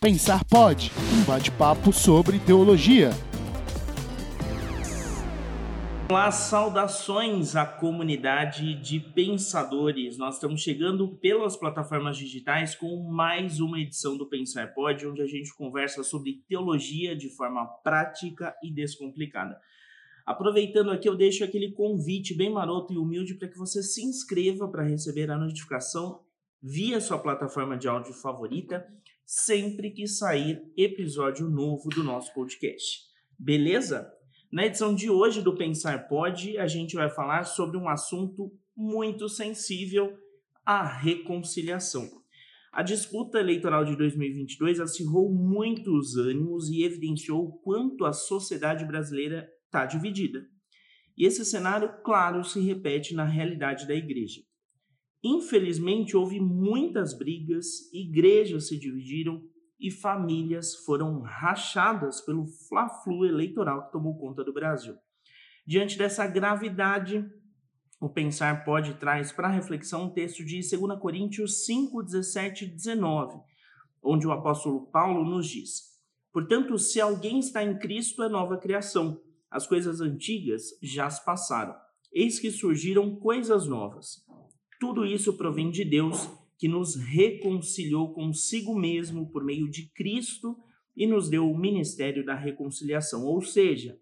Pensar Pode, um bate-papo sobre teologia. Olá, saudações à comunidade de pensadores. Nós estamos chegando pelas plataformas digitais com mais uma edição do Pensar Pode, onde a gente conversa sobre teologia de forma prática e descomplicada. Aproveitando aqui, eu deixo aquele convite bem maroto e humilde para que você se inscreva para receber a notificação via sua plataforma de áudio favorita sempre que sair episódio novo do nosso podcast. Beleza? Na edição de hoje do Pensar Pode, a gente vai falar sobre um assunto muito sensível, a reconciliação. A disputa eleitoral de 2022 acirrou muitos ânimos e evidenciou o quanto a sociedade brasileira está dividida. E esse cenário, claro, se repete na realidade da igreja. Infelizmente, houve muitas brigas, igrejas se dividiram e famílias foram rachadas pelo fla-flu eleitoral que tomou conta do Brasil. Diante dessa gravidade, o Pensar Pode traz para reflexão um texto de 2 Coríntios 5, 17 e 19, onde o apóstolo Paulo nos diz: Portanto, se alguém está em Cristo, é nova criação. As coisas antigas já se passaram. Eis que surgiram coisas novas. Tudo isso provém de Deus, que nos reconciliou consigo mesmo por meio de Cristo e nos deu o ministério da reconciliação. Ou seja,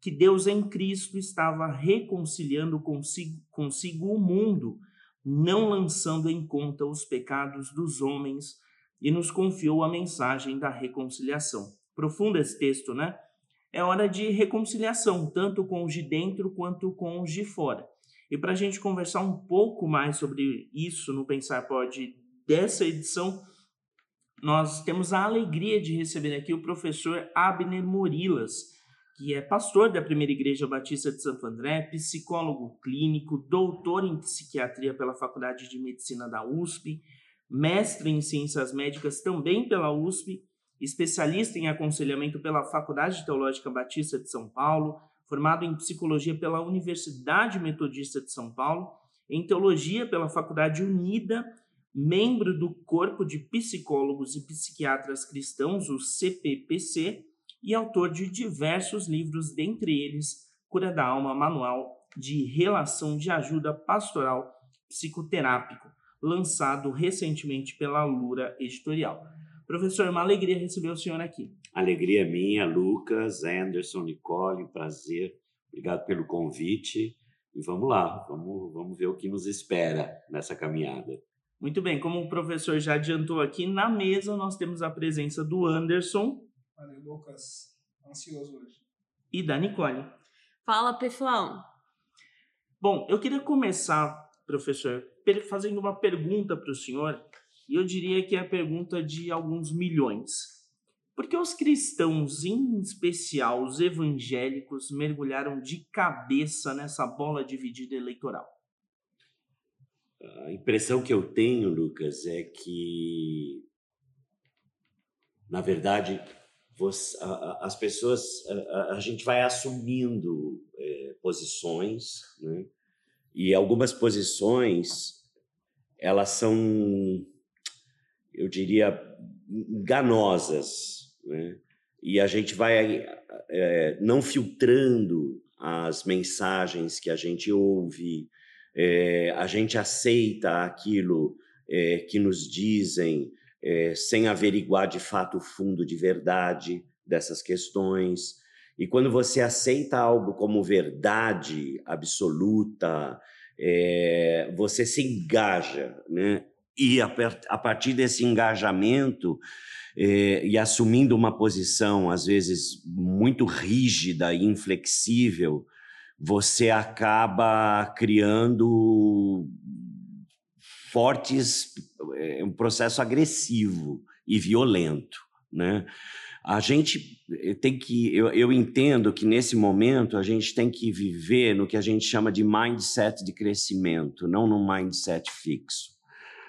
que Deus em Cristo estava reconciliando consigo, consigo o mundo, não lançando em conta os pecados dos homens, e nos confiou a mensagem da reconciliação. Profundo esse texto, né? É hora de reconciliação, tanto com os de dentro quanto com os de fora. E para a gente conversar um pouco mais sobre isso no Pensar Pode dessa edição, nós temos a alegria de receber aqui o professor Abner Morilas, que é pastor da Primeira Igreja Batista de Santo André, psicólogo clínico, doutor em psiquiatria pela Faculdade de Medicina da USP, mestre em ciências médicas também pela USP, especialista em aconselhamento pela Faculdade Teológica Batista de São Paulo, formado em psicologia pela Universidade Metodista de São Paulo, em teologia pela Faculdade Unida, membro do Corpo de Psicólogos e Psiquiatras Cristãos, o CPPC, e autor de diversos livros, dentre eles Cura da Alma, Manual de Relação de Ajuda Pastoral Psicoterápico, lançado recentemente pela Lura Editorial. Professor, é uma alegria receber o senhor aqui. Alegria minha, Lucas, Anderson, Nicole, prazer. Obrigado pelo convite. E vamos lá, vamos, vamos ver o que nos espera nessa caminhada. Muito bem, como o professor já adiantou aqui, na mesa nós temos a presença do Anderson. Valeu, Lucas. Ansioso hoje. E da Nicole. Fala, pessoal. Bom, eu queria começar, professor, fazendo uma pergunta para o senhor e eu diria que é a pergunta de alguns milhões. Por que os cristãos, em especial os evangélicos, mergulharam de cabeça nessa bola dividida eleitoral? A impressão que eu tenho, Lucas, é que, na verdade, você, a, as pessoas, a, a, gente vai assumindo é, posições, né? e algumas posições elas são eu diria, enganosas. Né? E a gente vai é, não filtrando as mensagens que a gente ouve, é, a gente aceita aquilo é, que nos dizem sem averiguar de fato o fundo de verdade dessas questões. E quando você aceita algo como verdade absoluta, você se engaja, né? e a, a partir desse engajamento eh, e assumindo uma posição, às vezes, muito rígida e inflexível, você acaba criando fortes, eh, um processo agressivo e violento, né? A gente eh, tem que, eu, eu entendo que nesse momento a gente tem que viver no que a gente chama de mindset de crescimento, não num mindset fixo.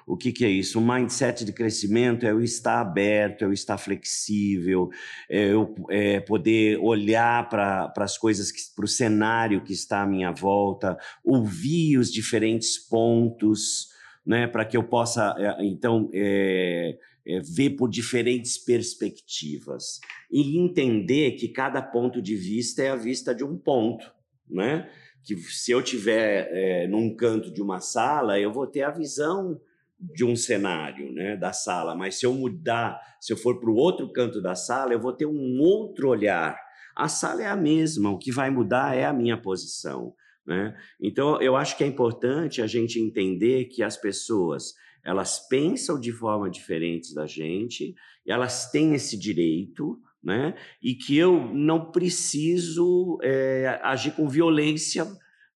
O que, que é isso? O mindset de crescimento é eu estar aberto, é eu estar flexível, é eu é poder olhar para as coisas, para o cenário que está à minha volta, ouvir os diferentes pontos, né, para que eu possa, é, então, é, é, ver por diferentes perspectivas e entender que cada ponto de vista é a vista de um ponto, né? Que se eu tiver é, num canto de uma sala, eu vou ter a visão de um cenário, né, da sala, mas se eu mudar, se eu for para o outro canto da sala, eu vou ter um outro olhar. A sala é a mesma, o que vai mudar é a minha posição. Né? Então, eu acho que é importante a gente entender que as pessoas elas pensam de forma diferente da gente, elas têm esse direito, né? E que eu não preciso é, agir com violência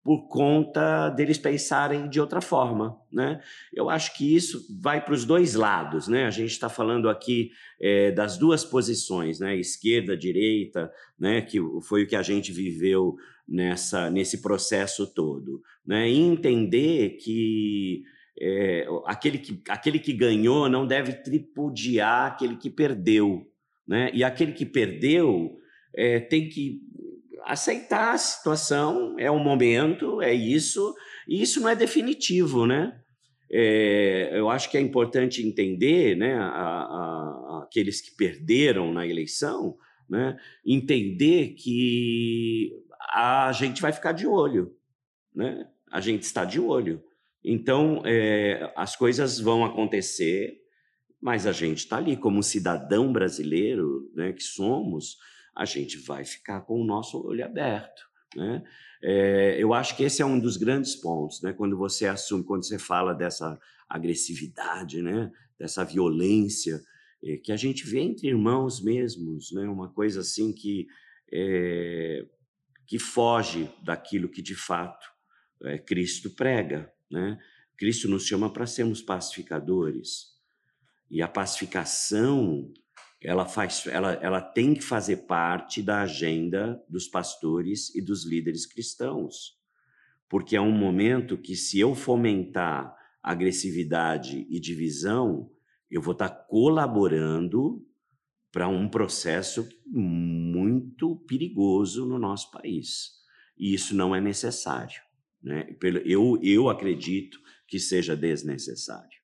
por conta deles pensarem de outra forma, né? Eu acho que isso vai para os dois lados, né? A gente está falando aqui é, das duas posições, né? Esquerda, direita, né? Que foi o que a gente viveu nessa nesse processo todo, né? E entender que é, aquele que aquele que ganhou não deve tripudiar aquele que perdeu, né? E aquele que perdeu é, tem que aceitar a situação, é o momento, é isso, e isso não é definitivo, né? É, eu acho que é importante entender, né, a, a, aqueles que perderam na eleição, né, entender que a gente vai ficar de olho, né? A gente está de olho. Então, é, as coisas vão acontecer, mas a gente está ali como cidadão brasileiro, né, que somos, a gente vai ficar com o nosso olho aberto. Né? É, eu acho que esse é um dos grandes pontos, né? quando você assume, quando você fala dessa agressividade, né? dessa violência, é, que a gente vê entre irmãos mesmos, né? uma coisa assim que, é, que foge daquilo que de fato é, Cristo prega. Né? Cristo nos chama para sermos pacificadores. E a pacificação ela faz, ela, ela tem que fazer parte da agenda dos pastores e dos líderes cristãos, porque é um momento que se eu fomentar agressividade e divisão, eu vou estar colaborando para um processo muito perigoso no nosso país. E isso não é necessário. Né? Eu, eu acredito que seja desnecessário.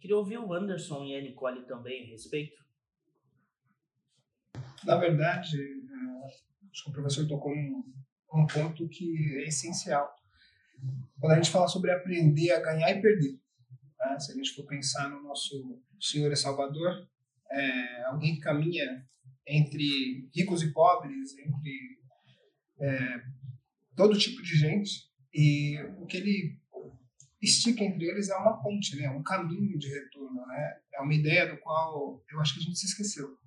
Queria ouvir o Anderson e a Nicole também a respeito. Na verdade, é, acho que o professor tocou um, um ponto que é essencial. Quando a gente fala sobre aprender a ganhar e perder, né? se a gente for pensar no nosso Senhor e Salvador, é alguém que caminha entre ricos e pobres, entre é, todo tipo de gente, e o que ele estica entre eles é uma ponte, né? um caminho de retorno. Né? É uma ideia do qual eu acho que a gente se esqueceu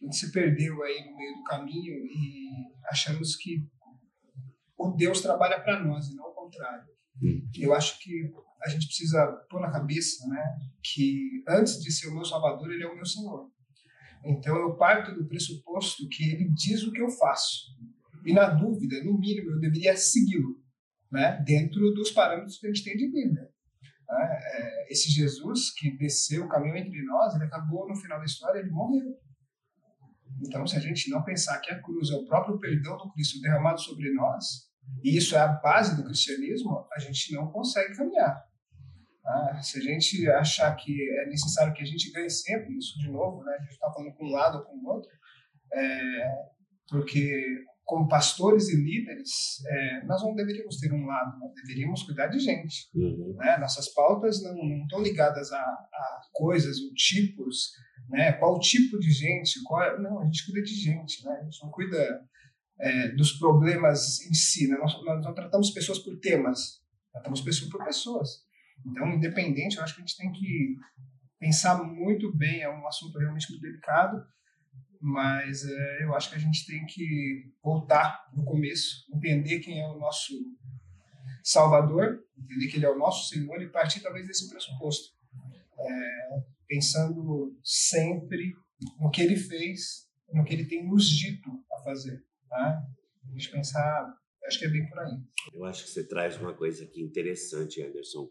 a gente se perdeu aí no meio do caminho e achamos que o Deus trabalha para nós e não o contrário. Hum. Eu acho que a gente precisa pôr na cabeça, né, que antes de ser o meu Salvador, ele é o meu Senhor. Então eu parto do pressuposto que ele diz o que eu faço. E na dúvida, no mínimo, eu deveria segui-lo, né, dentro dos parâmetros que a gente tem de Bíblia. Né? É, esse Jesus que desceu o caminho entre nós, ele acabou no final da história, ele morreu. Então, se a gente não pensar que a cruz é o próprio perdão do Cristo derramado sobre nós, e isso é a base do cristianismo, a gente não consegue caminhar. Ah, se a gente achar que é necessário que a gente ganhe sempre, isso de novo, né, a gente está falando com um lado ou com o outro, é, porque como pastores e líderes, é, nós não deveríamos ter um lado, nós deveríamos cuidar de gente. Uhum. Né? Nossas pautas não, não estão ligadas a, a, coisas ou tipos, né? qual tipo de gente, qual, é, não, a gente cuida de gente, né? a gente não cuida é, dos problemas em si, né? nós, nós não tratamos pessoas por temas, tratamos pessoas por pessoas. Então, independente, eu acho que a gente tem que pensar muito bem, é um assunto realmente muito delicado, mas é, eu acho que a gente tem que voltar no começo, entender quem é o nosso Salvador, entender que Ele é o nosso Senhor e partir talvez desse pressuposto, é, pensando sempre no que Ele fez, no que Ele tem nos dito a fazer, tá? A gente pensar, acho que é bem por aí. Eu acho que você traz uma coisa aqui interessante, Anderson,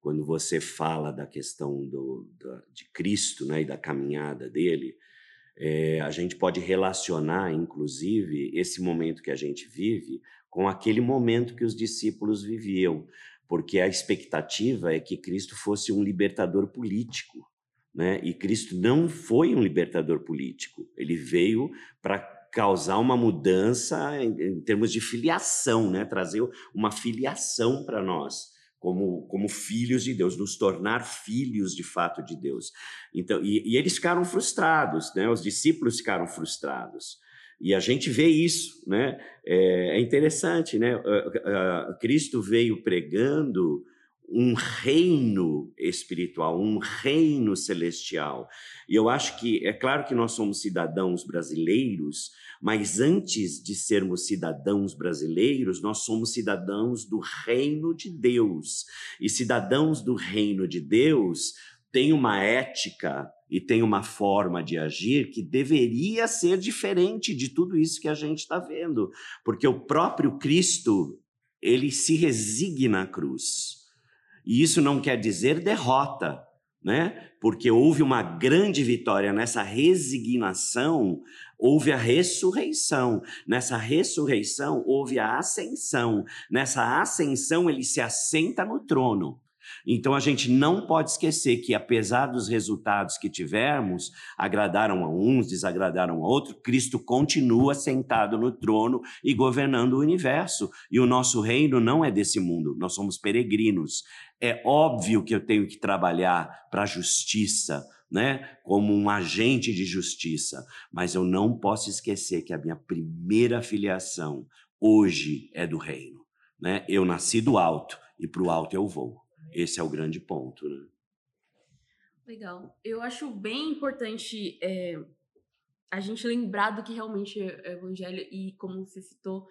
quando você fala da questão do, de Cristo, né, e da caminhada dele é, a gente pode relacionar, inclusive, esse momento que a gente vive com aquele momento que os discípulos viviam, porque a expectativa é que Cristo fosse um libertador político, Né? E Cristo não foi um libertador político, ele veio para causar uma mudança em, em, termos de filiação, né? trazer uma filiação para nós. Como, como filhos de Deus, nos tornar filhos de fato de Deus. Então, e, e eles ficaram frustrados, né? Os discípulos ficaram frustrados. E a gente vê isso, né? É, é interessante, né? Cristo veio pregando um reino espiritual, um reino celestial. E eu acho que é claro que nós somos cidadãos brasileiros, mas antes de sermos cidadãos brasileiros, nós somos cidadãos do reino de Deus. E cidadãos do reino de Deus têm uma ética e tem uma forma de agir que deveria ser diferente de tudo isso que a gente está vendo, porque o próprio Cristo ele se resigna à cruz. E isso não quer dizer derrota, né? Porque houve uma grande vitória nessa resignação, houve a ressurreição. Nessa ressurreição houve a ascensão. Nessa ascensão ele se assenta no trono. Então a gente não pode esquecer que, apesar dos resultados que tivermos, agradaram a uns, desagradaram a outros, Cristo continua sentado no trono e governando o universo. E o nosso reino não é desse mundo, nós somos peregrinos. É óbvio que eu tenho que trabalhar para a justiça, né, como um agente de justiça, mas eu não posso esquecer que a minha primeira filiação hoje é do reino, né? Eu nasci do alto e para o alto eu vou. Esse é o grande ponto, né? Legal. Eu acho bem importante é, a gente lembrar do que realmente é o evangelho e, como você citou,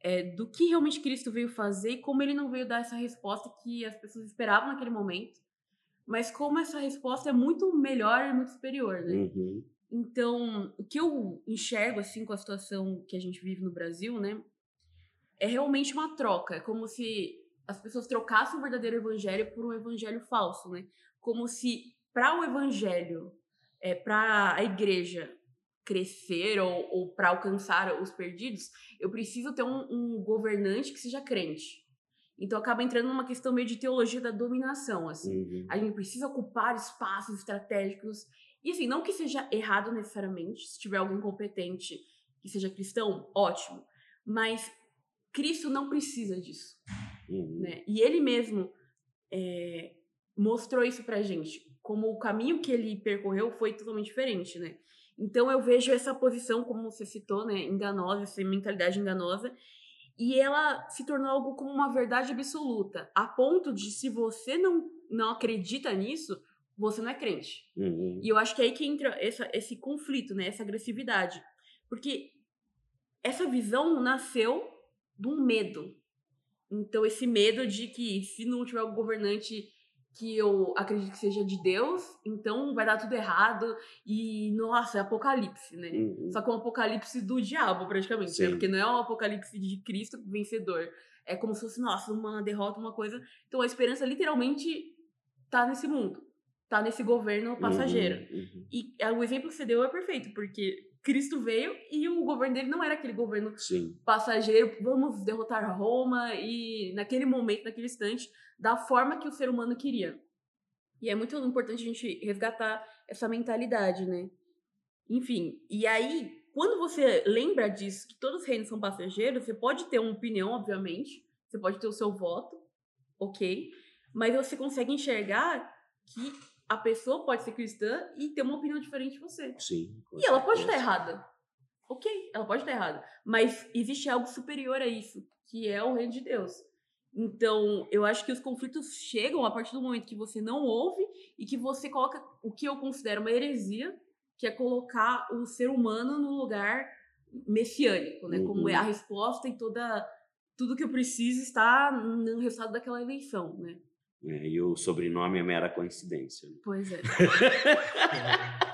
é, do que realmente Cristo veio fazer e como ele não veio dar essa resposta que as pessoas esperavam naquele momento, mas como essa resposta é muito melhor e muito superior, né? Uhum. Então, o que eu enxergo, assim, com a situação que a gente vive no Brasil, né, é realmente uma troca. É como se as pessoas trocassem o verdadeiro evangelho por um evangelho falso, né? Como se para o evangelho, é, para a igreja crescer ou, ou para alcançar os perdidos, eu preciso ter um, um, governante que seja crente. Então acaba entrando numa questão meio de teologia da dominação, assim. Uhum. A gente precisa ocupar espaços estratégicos. E assim, não que seja errado necessariamente, se tiver alguém competente que seja cristão, ótimo. Mas Cristo não precisa disso. Uhum. Né? E ele mesmo é, mostrou isso pra gente, como o caminho que ele percorreu foi totalmente diferente, né? Então eu vejo essa posição, como você citou, né, enganosa, essa mentalidade enganosa, e ela se tornou algo como uma verdade absoluta, a ponto de se você não, não acredita nisso, você não é crente. Uhum. E eu acho que é aí que entra essa, esse conflito, né, essa agressividade. Porque essa visão nasceu de um medo, então, esse medo de que se não tiver um governante que eu acredito que seja de Deus, então vai dar tudo errado e, nossa, é apocalipse, né? Uhum. Só que é um apocalipse do diabo, praticamente, né? Porque não é um apocalipse de Cristo vencedor. É como se fosse, nossa, uma derrota, uma coisa. Então, a esperança literalmente tá nesse mundo. Tá nesse governo passageiro. Uhum, uhum. E é, o exemplo que você deu é perfeito, porque Cristo veio e o governo dele não era aquele governo Sim. passageiro, vamos derrotar Roma e naquele momento, naquele instante, da forma que o ser humano queria. E é muito importante a gente resgatar essa mentalidade, né? Enfim, e aí, quando você lembra disso, que todos os reinos são passageiros, você pode ter uma opinião, obviamente, você pode ter o seu voto, ok, mas você consegue enxergar que a pessoa pode ser cristã e ter uma opinião diferente de você. Sim. E ela pode estar errada. Ok, ela pode estar errada. Mas existe algo superior a isso, que é o reino de Deus. Então, eu acho que os conflitos chegam a partir do momento que você não ouve e que você coloca o que eu considero uma heresia, que é colocar o ser humano no lugar messiânico, né? Uhum. Como é a resposta e toda tudo que eu preciso está no resultado daquela eleição, né? É, e o sobrenome é mera coincidência. Pois é.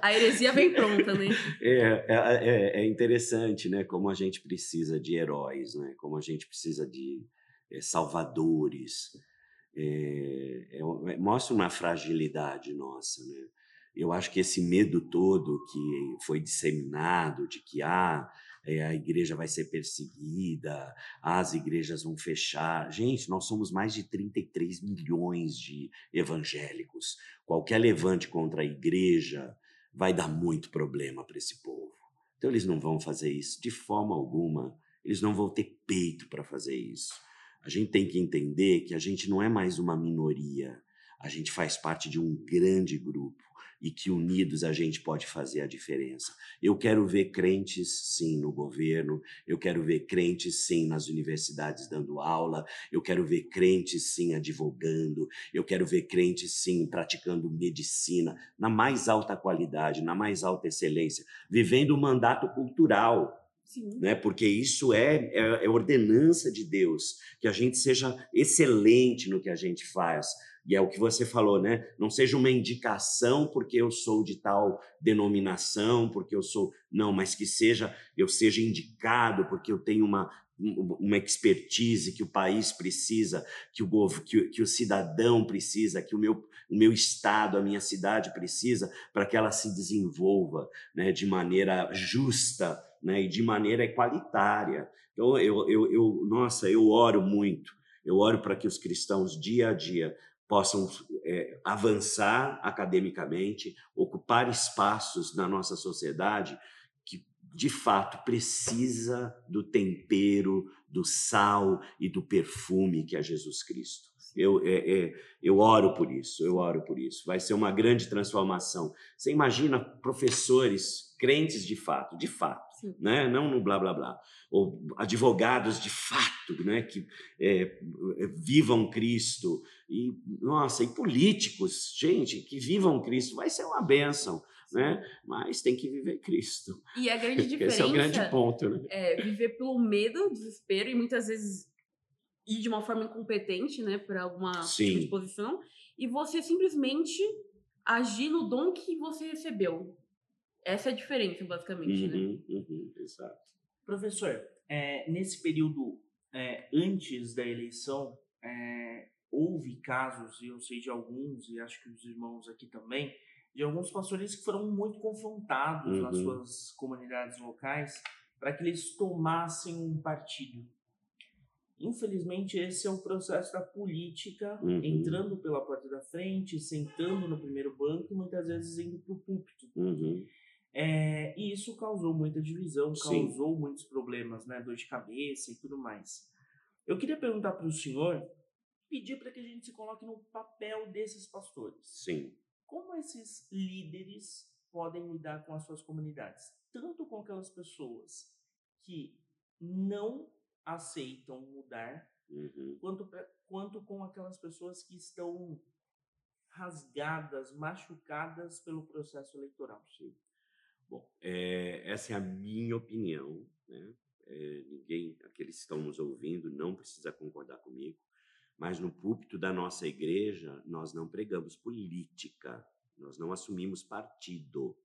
a heresia vem pronta, né? É, é, é, interessante, né? Como a gente precisa de heróis, né? Como a gente precisa de é, salvadores. É, é, mostra uma fragilidade nossa, né? Eu acho que esse medo todo que foi disseminado de que ah, é, a igreja vai ser perseguida, as igrejas vão fechar. Gente, nós somos mais de 33 milhões de evangélicos. Qualquer levante contra a igreja vai dar muito problema para esse povo. Então, eles não vão fazer isso de forma alguma. Eles não vão ter peito para fazer isso. A gente tem que entender que a gente não é mais uma minoria, a gente faz parte de um grande grupo e que unidos a gente pode fazer a diferença. Eu quero ver crentes, sim, no governo, eu quero ver crentes, sim, nas universidades dando aula, eu quero ver crentes, sim, advogando, eu quero ver crentes, sim, praticando medicina na mais alta qualidade, na mais alta excelência, vivendo o mandato cultural. Né? Porque isso é, é, é ordenança de Deus, que a gente seja excelente no que a gente faz, e é o que você falou, né? Não seja uma indicação porque eu sou de tal denominação, porque eu sou. Não, mas que seja, eu seja indicado porque eu tenho uma, uma expertise que o país precisa, que o, que, que o cidadão precisa, que o meu, o meu estado, a minha cidade precisa, para que ela se desenvolva né, de maneira justa né, e de maneira equalitária. Então, eu, eu, eu, nossa, eu oro muito. Eu oro para que os cristãos, dia a dia, possam é, avançar academicamente, ocupar espaços na nossa sociedade que, de fato, precisa do tempero, do sal e do perfume que é Jesus Cristo. Eu, é, é, eu oro por isso, eu oro por isso. Vai ser uma grande transformação. Você imagina professores crentes de fato, de fato, né? não no blá blá blá, ou advogados de fato, né? que é, vivam Cristo, e nossa, e políticos, gente, que vivam Cristo, vai ser uma bênção. Né? Mas tem que viver Cristo. E a grande diferença Esse é o grande ponto, né? é viver pelo medo, desespero e muitas vezes ir de uma forma incompetente, né, para alguma Sim. disposição, e você simplesmente agir no dom que você recebeu. Essa é a diferença, basicamente, né? Uhum, uhum, exato. Professor, é, nesse período é, antes da eleição, é, houve casos, e eu sei de alguns, e acho que os irmãos aqui também, de alguns pastores que foram muito confrontados nas Uhum. suas comunidades locais para que eles tomassem um partido. Infelizmente, esse é o processo da política, Uhum. entrando pela porta da frente, sentando no primeiro banco e muitas vezes indo para o púlpito. Uhum. É, e isso causou muita divisão, Sim. causou muitos problemas, né? Dor de cabeça e tudo mais. Eu queria perguntar para o senhor, pedir para que a gente se coloque no papel desses pastores. Sim. Como esses líderes podem lidar com as suas comunidades? Tanto com aquelas pessoas que não aceitam mudar, Uhum. quanto, pra- quanto com aquelas pessoas que estão rasgadas, machucadas pelo processo eleitoral. Bom, é, essa é a minha opinião, né? É, ninguém, aqueles que estão nos ouvindo, não precisa concordar comigo, mas no púlpito da nossa igreja, nós não pregamos política, nós não assumimos partido.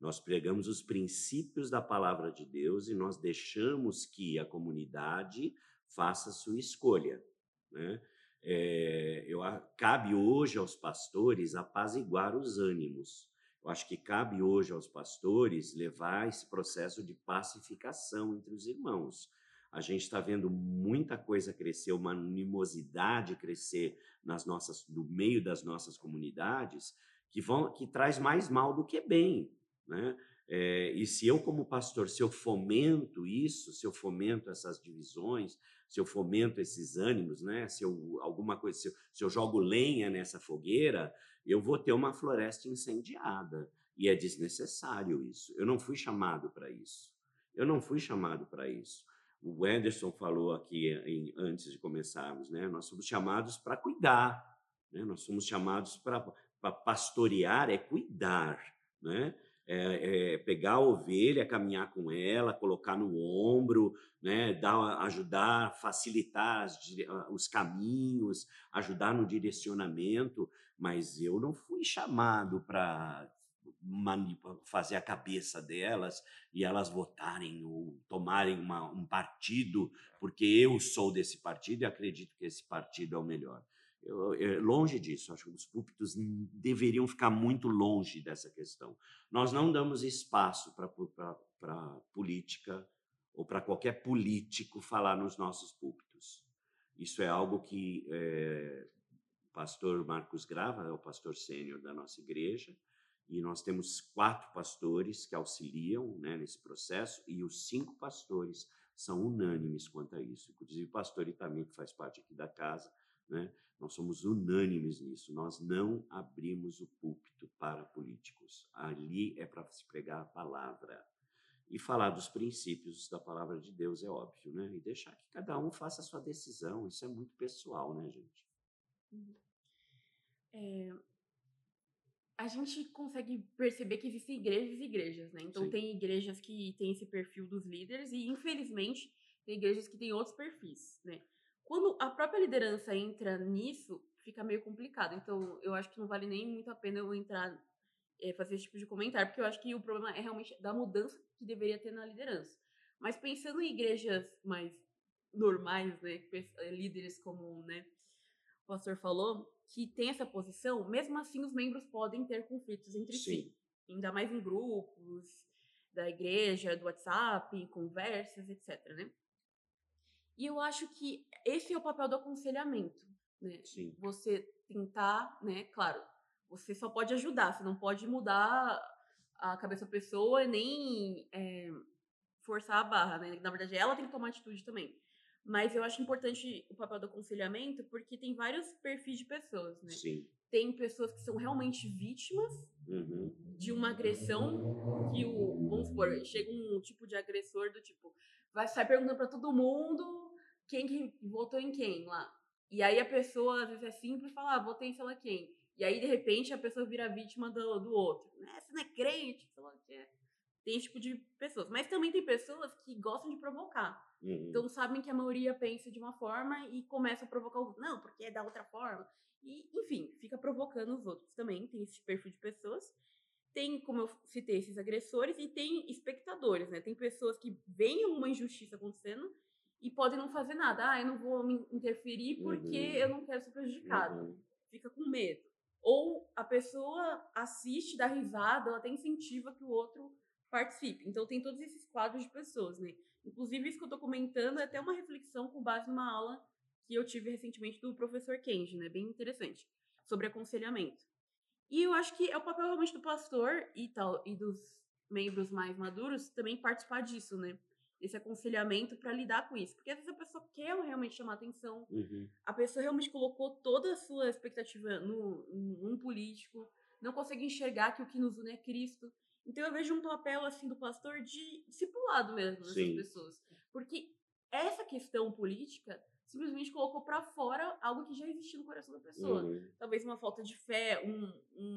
Nós pregamos os princípios da palavra de Deus e nós deixamos que a comunidade faça sua escolha. Né? É, eu, cabe hoje aos pastores apaziguar os ânimos. Eu acho que cabe hoje aos pastores levar esse processo de pacificação entre os irmãos. A gente está vendo muita coisa crescer, uma animosidade crescer nas nossas, no meio das nossas comunidades, que vão, que traz mais mal do que bem, né? É, e se eu, como pastor, se eu fomento isso, se eu fomento essas divisões, se eu fomento esses ânimos, né? Se eu alguma coisa, se eu, se eu jogo lenha nessa fogueira, eu vou ter uma floresta incendiada. E é desnecessário isso. Eu não fui chamado para isso. Eu não fui chamado para isso. O Anderson falou aqui em- antes de começarmos, né? Nós somos chamados para cuidar, né? Nós somos chamados para pastorear, é cuidar, né? É, é pegar a ovelha, caminhar com ela, colocar no ombro, né? Dar, ajudar, facilitar as ah, os caminhos, ajudar no direcionamento, mas eu não fui chamado para fazer a cabeça delas e elas votarem ou tomarem uma- um partido porque eu sou desse partido e acredito que esse partido é o melhor. Eu, eu- longe disso, acho que os púlpitos deveriam ficar muito longe dessa questão. Nós não damos espaço para política ou para qualquer político falar nos nossos púlpitos. Isso é algo que é, o pastor Marcos Grava é o pastor sênior da nossa igreja, e nós temos quatro pastores que auxiliam né, nesse processo, e os cinco pastores são unânimes quanto a isso. Inclusive o pastor Itamir, que faz parte aqui da casa, né, nós somos unânimes nisso. Nós não abrimos o púlpito para políticos. Ali é para se pregar a palavra. E falar dos princípios da palavra de Deus é óbvio, né? E deixar que cada um faça a sua decisão. Isso é muito pessoal, né, gente? É, a gente consegue perceber que existem igrejas e igrejas, né? Então Sim. tem igrejas que têm esse perfil dos líderes e infelizmente tem igrejas que têm outros perfis, né? Quando a própria liderança entra nisso, fica meio complicado. Então eu acho que não vale nem muito a pena eu entrar é, fazer esse tipo de comentário, porque eu acho que o problema é realmente da mudança que deveria ter na liderança. Mas pensando em igrejas mais normais, né, líderes como, né, o pastor falou, que tem essa posição, mesmo assim os membros podem ter conflitos entre Sim. si. Ainda mais em grupos da igreja, do WhatsApp, em conversas, etc, né? E eu acho que esse é o papel do aconselhamento, né? Sim. Você tentar, né, claro, você só pode ajudar, você não pode mudar a cabeça da pessoa nem é, forçar a barra, né? Na verdade, ela tem que tomar atitude também. Mas eu acho importante o papel do aconselhamento porque tem vários perfis de pessoas, né? Sim. Tem pessoas que são realmente vítimas Uhum. de uma agressão que o, vamos supor, chega um tipo de agressor do tipo, vai sair perguntando pra todo mundo quem que votou em quem lá. E aí a pessoa, às vezes, é simples falar, ah, votei em sei lá quem. E aí, de repente, a pessoa vira vítima do, do outro. Né? Você não é crente, sei lá o que é. Tem esse tipo de pessoas. Mas também tem pessoas que gostam de provocar. Uhum. Então sabem que a maioria pensa de uma forma e começa a provocar os outros. Não, porque é da outra forma. E, enfim, fica provocando os outros também. Tem esse perfil de pessoas. Tem, como eu citei, esses agressores e tem espectadores, né? Tem pessoas que veem uma injustiça acontecendo e podem não fazer nada. Ah, eu não vou me interferir porque Uhum. eu não quero ser prejudicado. Uhum. Fica com medo. Ou a pessoa assiste, dá risada, ela até incentiva que o outro participe. Então tem todos esses quadros de pessoas, né? Inclusive, isso que eu tô comentando é até uma reflexão com base numa aula que eu tive recentemente do professor Kenji, né? Bem interessante. Sobre aconselhamento. E eu acho que é o papel realmente do pastor e tal, e dos membros mais maduros também participar disso, né? Esse aconselhamento para lidar com isso. Porque às vezes a pessoa quer realmente chamar atenção, Uhum. a pessoa realmente colocou toda a sua expectativa no, num político, não consegue enxergar que o que nos une é Cristo. Então eu vejo um papel assim do pastor de discipulado mesmo nessas Sim. pessoas. Porque essa questão política simplesmente colocou para fora algo que já existia no coração da pessoa. Uhum. Talvez uma falta de fé, um-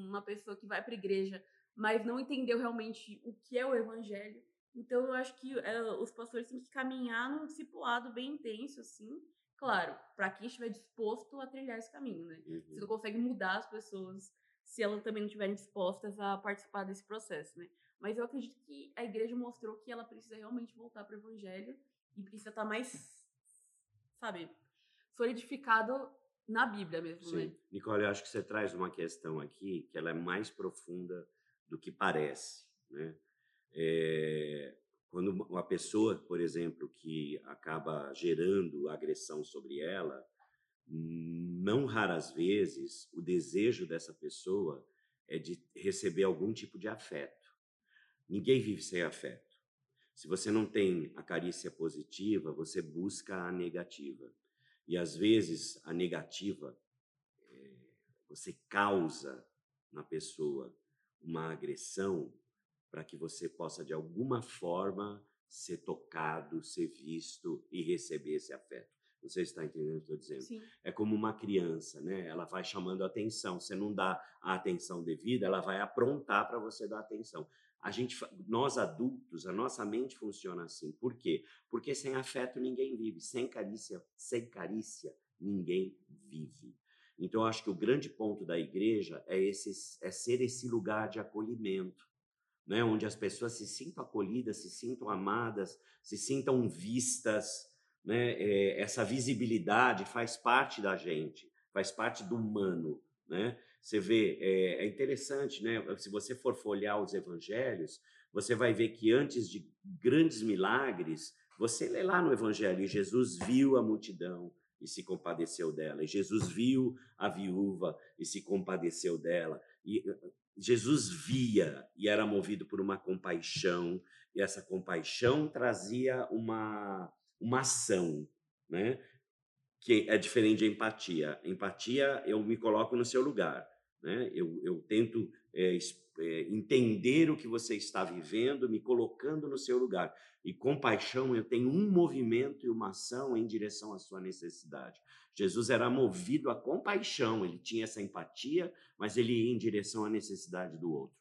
uma pessoa que vai para igreja, mas não entendeu realmente o que é o evangelho. Então eu acho que é, os pastores têm que caminhar num discipulado bem intenso, assim. Claro, para quem estiver disposto a trilhar esse caminho, né? Você Uhum. não consegue mudar as pessoas se elas também não estiverem dispostas a participar desse processo, né? Mas eu acredito que a igreja mostrou que ela precisa realmente voltar para o evangelho e precisa estar mais, sabe, solidificado na Bíblia mesmo, Sim. né? Nicole, eu acho que você traz uma questão aqui que ela é mais profunda do que parece, né? É, quando uma pessoa, por exemplo, que acaba gerando agressão sobre ela, não raras vezes o desejo dessa pessoa é de receber algum tipo de afeto. Ninguém vive sem afeto. Se você não tem a carícia positiva, você busca a negativa. E às vezes a negativa eh, você causa na pessoa uma agressão para que você possa de alguma forma ser tocado, ser visto e receber esse afeto. Você está entendendo o que eu estou dizendo? Sim. É como uma criança, né? Ela vai chamando a atenção. Você não dá a atenção devida, ela vai aprontar para você dar atenção. A gente, nós adultos, a nossa mente funciona assim. Por quê? Porque sem afeto ninguém vive, sem carícia, sem carícia ninguém vive. Então eu acho que o grande ponto da igreja é esse, é ser esse lugar de acolhimento, né? Onde as pessoas se sintam acolhidas, se sintam amadas, se sintam vistas, né? É, essa visibilidade faz parte da gente, faz parte do humano, né? Você vê, é, é interessante, né? Se você for folhear os evangelhos, você vai ver que antes de grandes milagres, Você lê lá no Evangelho, Jesus viu a multidão e se compadeceu dela. E Jesus viu a viúva e se compadeceu dela. E Jesus via e era movido por uma compaixão, e essa compaixão trazia uma, uma ação, né? que é diferente de empatia. Empatia, eu me coloco no seu lugar. Né? Eu, eu tento é, é, entender o que você está vivendo, me colocando no seu lugar. E compaixão, eu tenho um movimento e uma ação em direção à sua necessidade. Jesus era movido a compaixão, ele tinha essa empatia, mas ele ia em direção à necessidade do outro.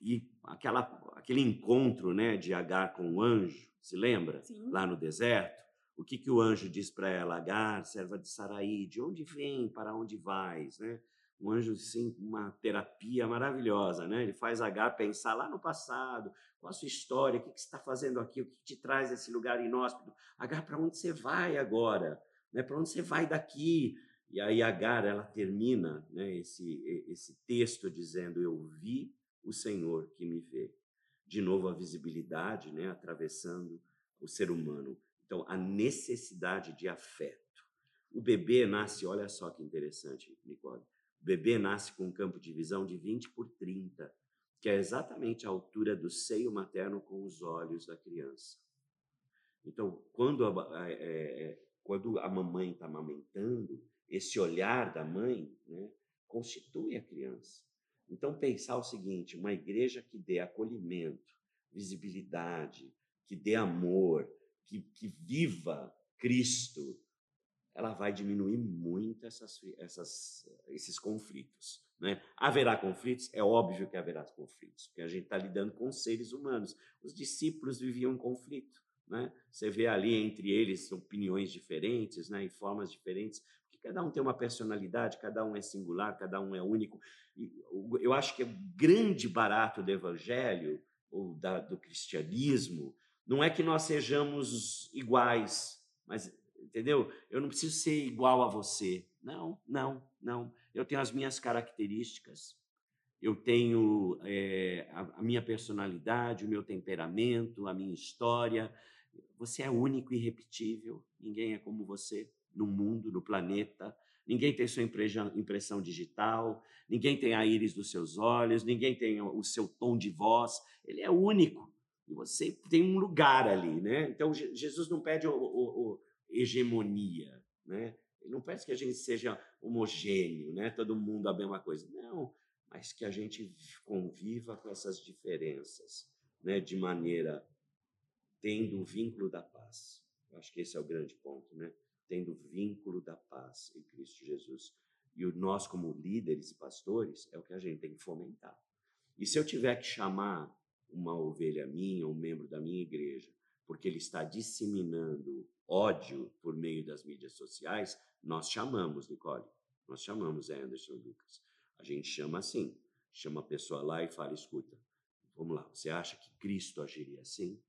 E aquela, aquele encontro né, de Agar com o anjo, se lembra? Sim. Lá no deserto. O que, que o anjo diz para ela? Agar, serva de Saraí, de onde vem, para onde vais? Né? Um anjo sim, uma terapia maravilhosa, né? Ele faz Agar pensar lá no passado, qual a sua história, o que, que você está fazendo aqui, o que te traz esse lugar inóspito. Agar, para onde você vai agora? Né? Para onde você vai daqui? E aí Agar, ela termina né, esse, esse texto dizendo, eu vi o Senhor que me vê. De novo a visibilidade, né, atravessando o ser humano. Então, a necessidade de afeto. O bebê nasce, olha só que interessante, Nicole bebê nasce com um campo de visão de 20 por 30, que é exatamente a altura do seio materno com os olhos da criança. Então, quando a, é, quando a mamãe está amamentando, esse olhar da mãe né, constitui a criança. Então, pensar o seguinte: uma igreja que dê acolhimento, visibilidade, que dê amor, que, que viva Cristo, ela vai diminuir muito essas, essas, esses conflitos. Né? Haverá conflitos? É óbvio que haverá conflitos, porque a gente está lidando com seres humanos. Os discípulos viviam conflito. Né? Você vê ali entre eles opiniões diferentes né? e formas diferentes, porque cada um tem uma personalidade, cada um é singular, cada um é único. E eu acho que o grande barato do evangelho, ou da, do cristianismo, não é que nós sejamos iguais, mas entendeu? Eu não preciso ser igual a você. Não, não, não. Eu tenho as minhas características. Eu tenho é, a, a minha personalidade, o meu temperamento, a minha história. Você é único e irrepetível. Ninguém é como você no mundo, no planeta. Ninguém tem sua impressão digital, ninguém tem a íris dos seus olhos, ninguém tem o seu tom de voz. Ele é único. E você tem um lugar ali, né? Então Jesus não pede o, o, hegemonia, né? Não parece que a gente seja homogêneo, né? Todo mundo a mesma coisa. Não, mas que a gente conviva com essas diferenças, né? De maneira tendo o vínculo da paz. Eu acho que esse é o grande ponto, né? Tendo o vínculo da paz em Cristo Jesus. E nós, como líderes e pastores, é o que a gente tem que fomentar. E se eu tiver que chamar uma ovelha minha, um membro da minha igreja, porque ele está disseminando ódio por meio das mídias sociais, nós chamamos, Nicole, nós chamamos Anderson Lucas. A gente chama assim, chama a pessoa lá e fala, escuta, vamos lá, você acha que Cristo agiria assim?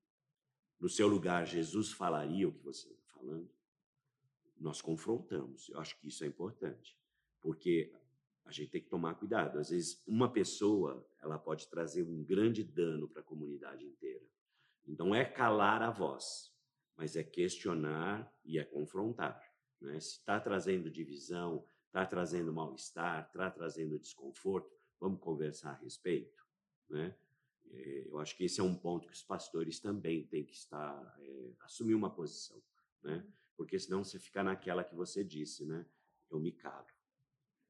No seu lugar, Jesus falaria o que você está falando? Nós confrontamos, eu acho que isso é importante, porque a gente tem que tomar cuidado. Às vezes, uma pessoa ela pode trazer um grande dano para a comunidade inteira. Então, é calar a voz, mas é questionar e é confrontar. Né? Se está trazendo divisão, está trazendo mal-estar, está trazendo desconforto, vamos conversar a respeito. Né? É, eu acho que esse é um ponto que os pastores também têm que estar, é, assumir uma posição, né? porque senão você fica naquela que você disse, né? eu me calo.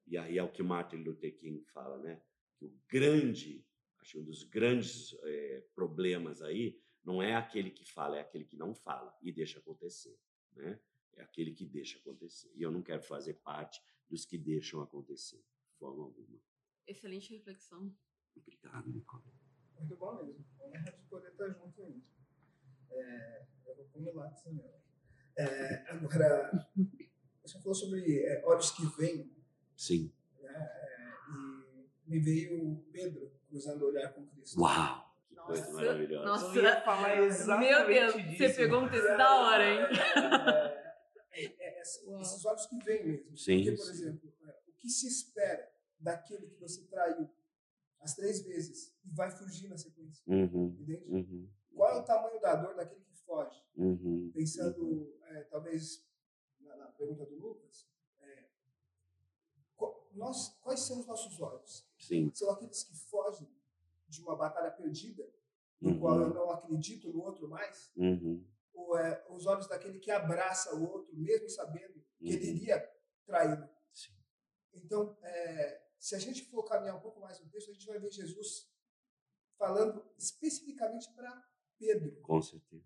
E aí é o que Martin Luther King fala, né? que o grande, acho um dos grandes é, problemas aí não é aquele que fala, é aquele que não fala e deixa acontecer, né? É aquele que deixa acontecer. E eu não quero fazer parte dos que deixam acontecer, de forma alguma. Excelente reflexão. Obrigado, Nicole. Muito bom mesmo. Honra de poder estar junto aí. É, eu vou comer lá, senhor. É, agora, você falou sobre é, olhos que vêm. Sim. Né, é, e me veio Pedro cruzando o olhar com Cristo. Uau! Coisa maravilhosa. Nossa, Eu ia falar exatamente meu Deus, disso. você pegou um texto da hora, hein? É, é, é, esses olhos que vêm mesmo. Sim, Porque, por sim. exemplo, é, o que se espera daquele que você traiu as três vezes e vai fugir na sequência? Uhum, Entende? uhum, Qual é o tamanho da dor daquele que foge? Uhum. Pensando, uhum. é, talvez, na, na, pergunta do Lucas, é, qual, nós, quais são os nossos olhos? Sim. São aqueles que fogem de uma batalha perdida, no uhum. qual eu não acredito no outro mais? Uhum. Ou é os olhos daquele que abraça o outro, mesmo sabendo que ele uhum. iria traí-lo? Então, é, se a gente for caminhar um pouco mais no texto, a gente vai ver Jesus falando especificamente para Pedro. Com certeza.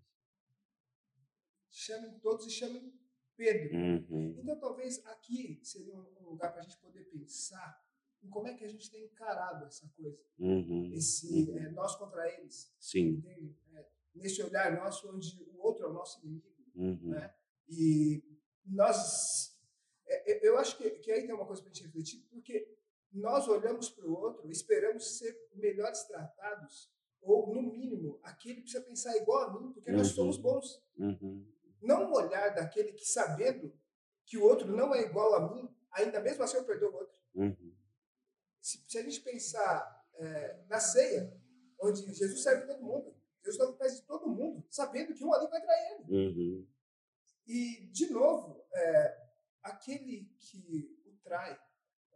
Chamem todos e chamem Pedro. Uhum. Então, talvez aqui seria um lugar para a gente poder pensar em como é que a gente tem encarado essa coisa. Uhum. Esse uhum. é, nós contra eles. Sim. É, nesse olhar nosso, onde o outro é o nosso inimigo. Uhum. Né? E nós. É, eu acho que, que aí tem uma coisa para a gente refletir, porque nós olhamos para o outro, esperamos ser melhores tratados, ou, no mínimo, aquele precisa pensar igual a mim, porque uhum. nós somos bons. Uhum. Não olhar daquele que, sabendo que o outro não é igual a mim, ainda mesmo assim eu perdoo o outro. Uhum. Se, se, a gente pensar é, na ceia, onde Jesus serve todo mundo, Jesus está no pés de todo mundo, sabendo que um ali vai trair ele. Uhum. E, de novo, é, aquele que o trai,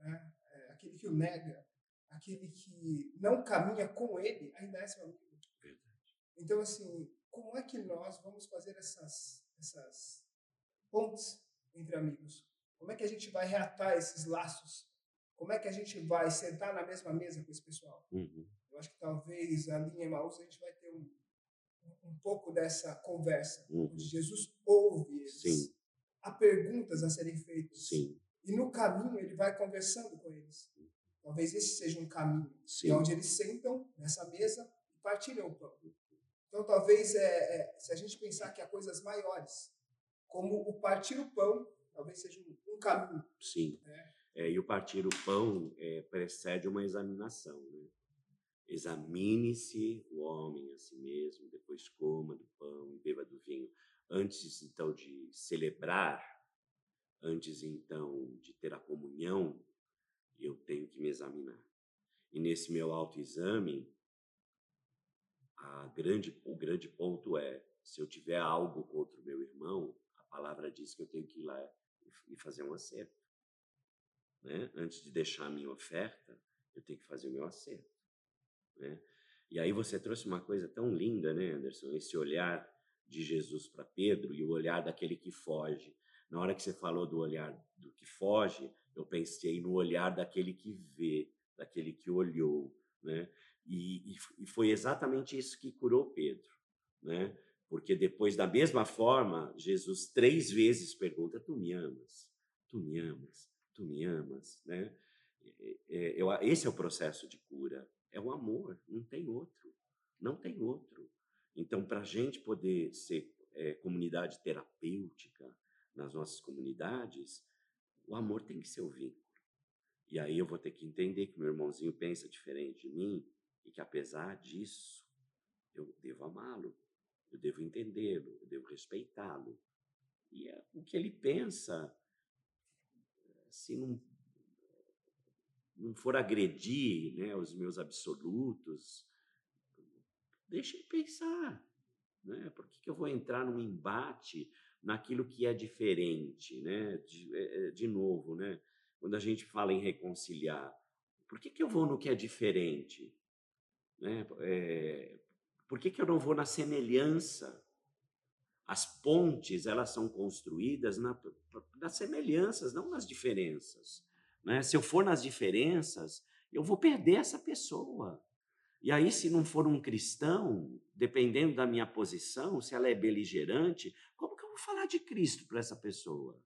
né, aquele que o nega, aquele que não caminha com ele, ainda é seu amigo. Então, assim, como é que nós vamos fazer essas, essas pontes entre amigos? Como é que a gente vai reatar esses laços? Como é que a gente vai sentar na mesma mesa com esse pessoal? Uhum. Eu acho que talvez a linha Emaús a gente vai ter um, um pouco dessa conversa, uhum. onde Jesus ouve eles. Sim. Há perguntas a serem feitas. Sim. E no caminho ele vai conversando com eles. Talvez esse seja um caminho, Sim. onde eles sentam nessa mesa e partilham o pão. Então, talvez, é, é, se a gente pensar que há coisas maiores, como o partir o pão, talvez seja um, um caminho. Sim. Né? É, e o partir o pão é, precede uma examinação. Né? Examine-se o homem a si mesmo, depois coma do pão beba do vinho. Antes, então, de celebrar, antes, então, de ter a comunhão, eu tenho que me examinar. E nesse meu autoexame, a grande, o grande ponto é: se eu tiver algo contra o meu irmão, a palavra diz que eu tenho que ir lá e fazer um acerto. Né? Antes de deixar a minha oferta, eu tenho que fazer o meu acerto. Né? E aí você trouxe uma coisa tão linda, né, Anderson? Esse olhar de Jesus para Pedro e o olhar daquele que foge. Na hora que você falou do olhar do que foge, eu pensei no olhar daquele que vê, daquele que olhou, né? E, e, foi exatamente isso que curou Pedro, né? Porque depois, da mesma forma, Jesus três vezes pergunta: Tu me amas? Tu me amas? Tu me amas? Né? É, eu, esse é o processo de cura. É o amor, não tem outro. Não tem outro. Então, para a gente poder ser é, comunidade terapêutica nas nossas comunidades, o amor tem que ser o vínculo. E aí eu vou ter que entender que meu irmãozinho pensa diferente de mim e que, apesar disso, eu devo amá-lo, eu devo entendê-lo, eu devo respeitá-lo. E é, o que ele pensa, se não, não for agredir né, os meus absolutos, deixa ele pensar. Né? Por que, que eu vou entrar num embate naquilo que é diferente, né? De, de, novo, né? Quando a gente fala em reconciliar, por que, que eu vou no que é diferente? Né? É, por que, que eu não vou na semelhança? As pontes, elas são construídas na, nas semelhanças, não nas diferenças. Né? Se eu for nas diferenças, eu vou perder essa pessoa. E aí, se não for um cristão, dependendo da minha posição, se ela é beligerante, como que eu vou falar de Cristo para essa pessoa?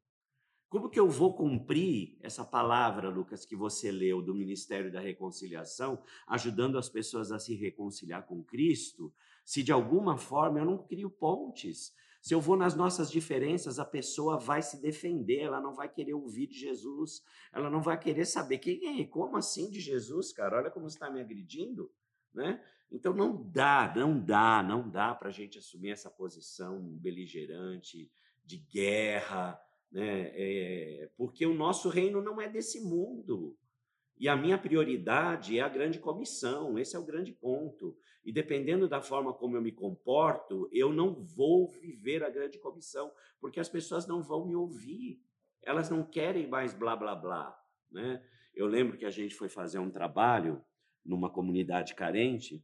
Como que eu vou cumprir essa palavra, Lucas, que você leu do Ministério da Reconciliação, ajudando as pessoas a se reconciliar com Cristo, se de alguma forma eu não crio pontes? Se eu vou nas nossas diferenças, a pessoa vai se defender, ela não vai querer ouvir de Jesus, ela não vai querer saber quem é, como assim de Jesus, cara? Olha como está me agredindo, né? Então não dá, não dá, não dá para a gente assumir essa posição beligerante de guerra, né? É, porque o nosso reino não é desse mundo. E a minha prioridade é a grande comissão, esse é o grande ponto. E dependendo da forma como eu me comporto, eu não vou viver a grande comissão, porque as pessoas não vão me ouvir. Elas não querem mais blá blá blá, né? Eu lembro que a gente foi fazer um trabalho numa comunidade carente,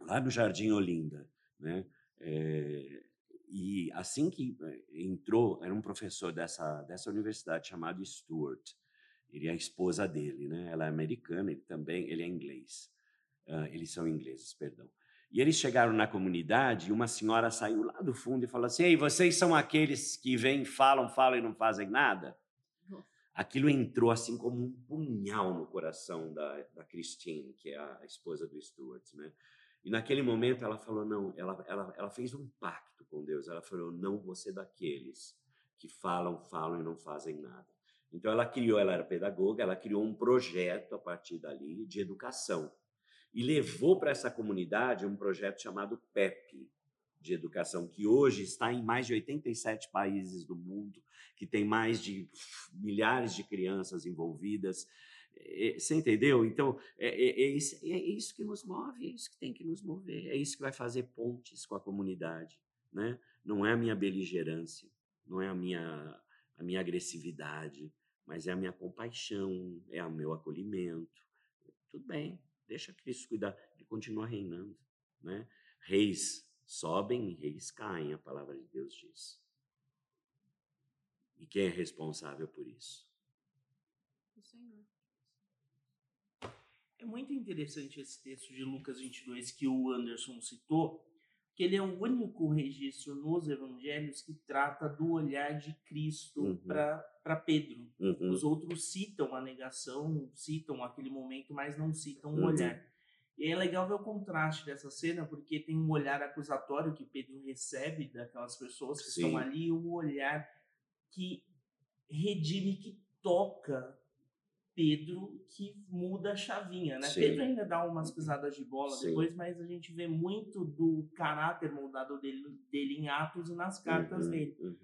lá no Jardim Olinda, né? É, e assim que eh, entrou, era um professor dessa, dessa universidade chamado Stuart. Ele é a esposa dele, né? Ela é americana, ele também, ele é inglês. Uh, eles são ingleses, perdão. E eles chegaram na comunidade e uma senhora saiu lá do fundo e falou assim: Ei, vocês são aqueles que vêm, falam, falam e não fazem nada? Aquilo entrou assim como um punhal no coração da, da Christine, que é a esposa do Stuart, né? E naquele momento ela falou: não, ela, ela, ela fez um pacto com Deus. Ela falou: não vou ser daqueles que falam, falam e não fazem nada. Então ela criou, ela era pedagoga, ela criou um projeto a partir dali de educação e levou para essa comunidade um projeto chamado PEP de educação que hoje está em mais de 87 países do mundo, que tem mais de milhares de crianças envolvidas é, você entendeu? Então, é, é, é, isso, é, isso, que nos move, é isso que tem que nos mover, é isso que vai fazer pontes com a comunidade. Né? Não é a minha beligerância, não é a minha, a minha agressividade, mas é a minha compaixão, é o meu acolhimento. Tudo bem, deixa Cristo cuidar, ele continua reinando. Né? Reis sobem reis caem, a palavra de Deus diz. E quem é responsável por isso? O Senhor. É muito interessante esse texto de Lucas 22 que o Anderson citou, que ele é o único registro nos evangelhos que trata do olhar de Cristo uhum. para Pedro. Uhum. Os outros citam a negação, citam aquele momento, mas não citam uhum. o olhar. E é legal ver o contraste dessa cena, porque tem um olhar acusatório que Pedro recebe daquelas pessoas que Sim. estão ali, e um olhar que redime, que toca Pedro que muda a chavinha, né? Sim. Pedro ainda dá umas pisadas de bola Sim. depois, mas a gente vê muito do caráter moldado dele, dele em Atos e nas cartas uhum, dele. Uhum.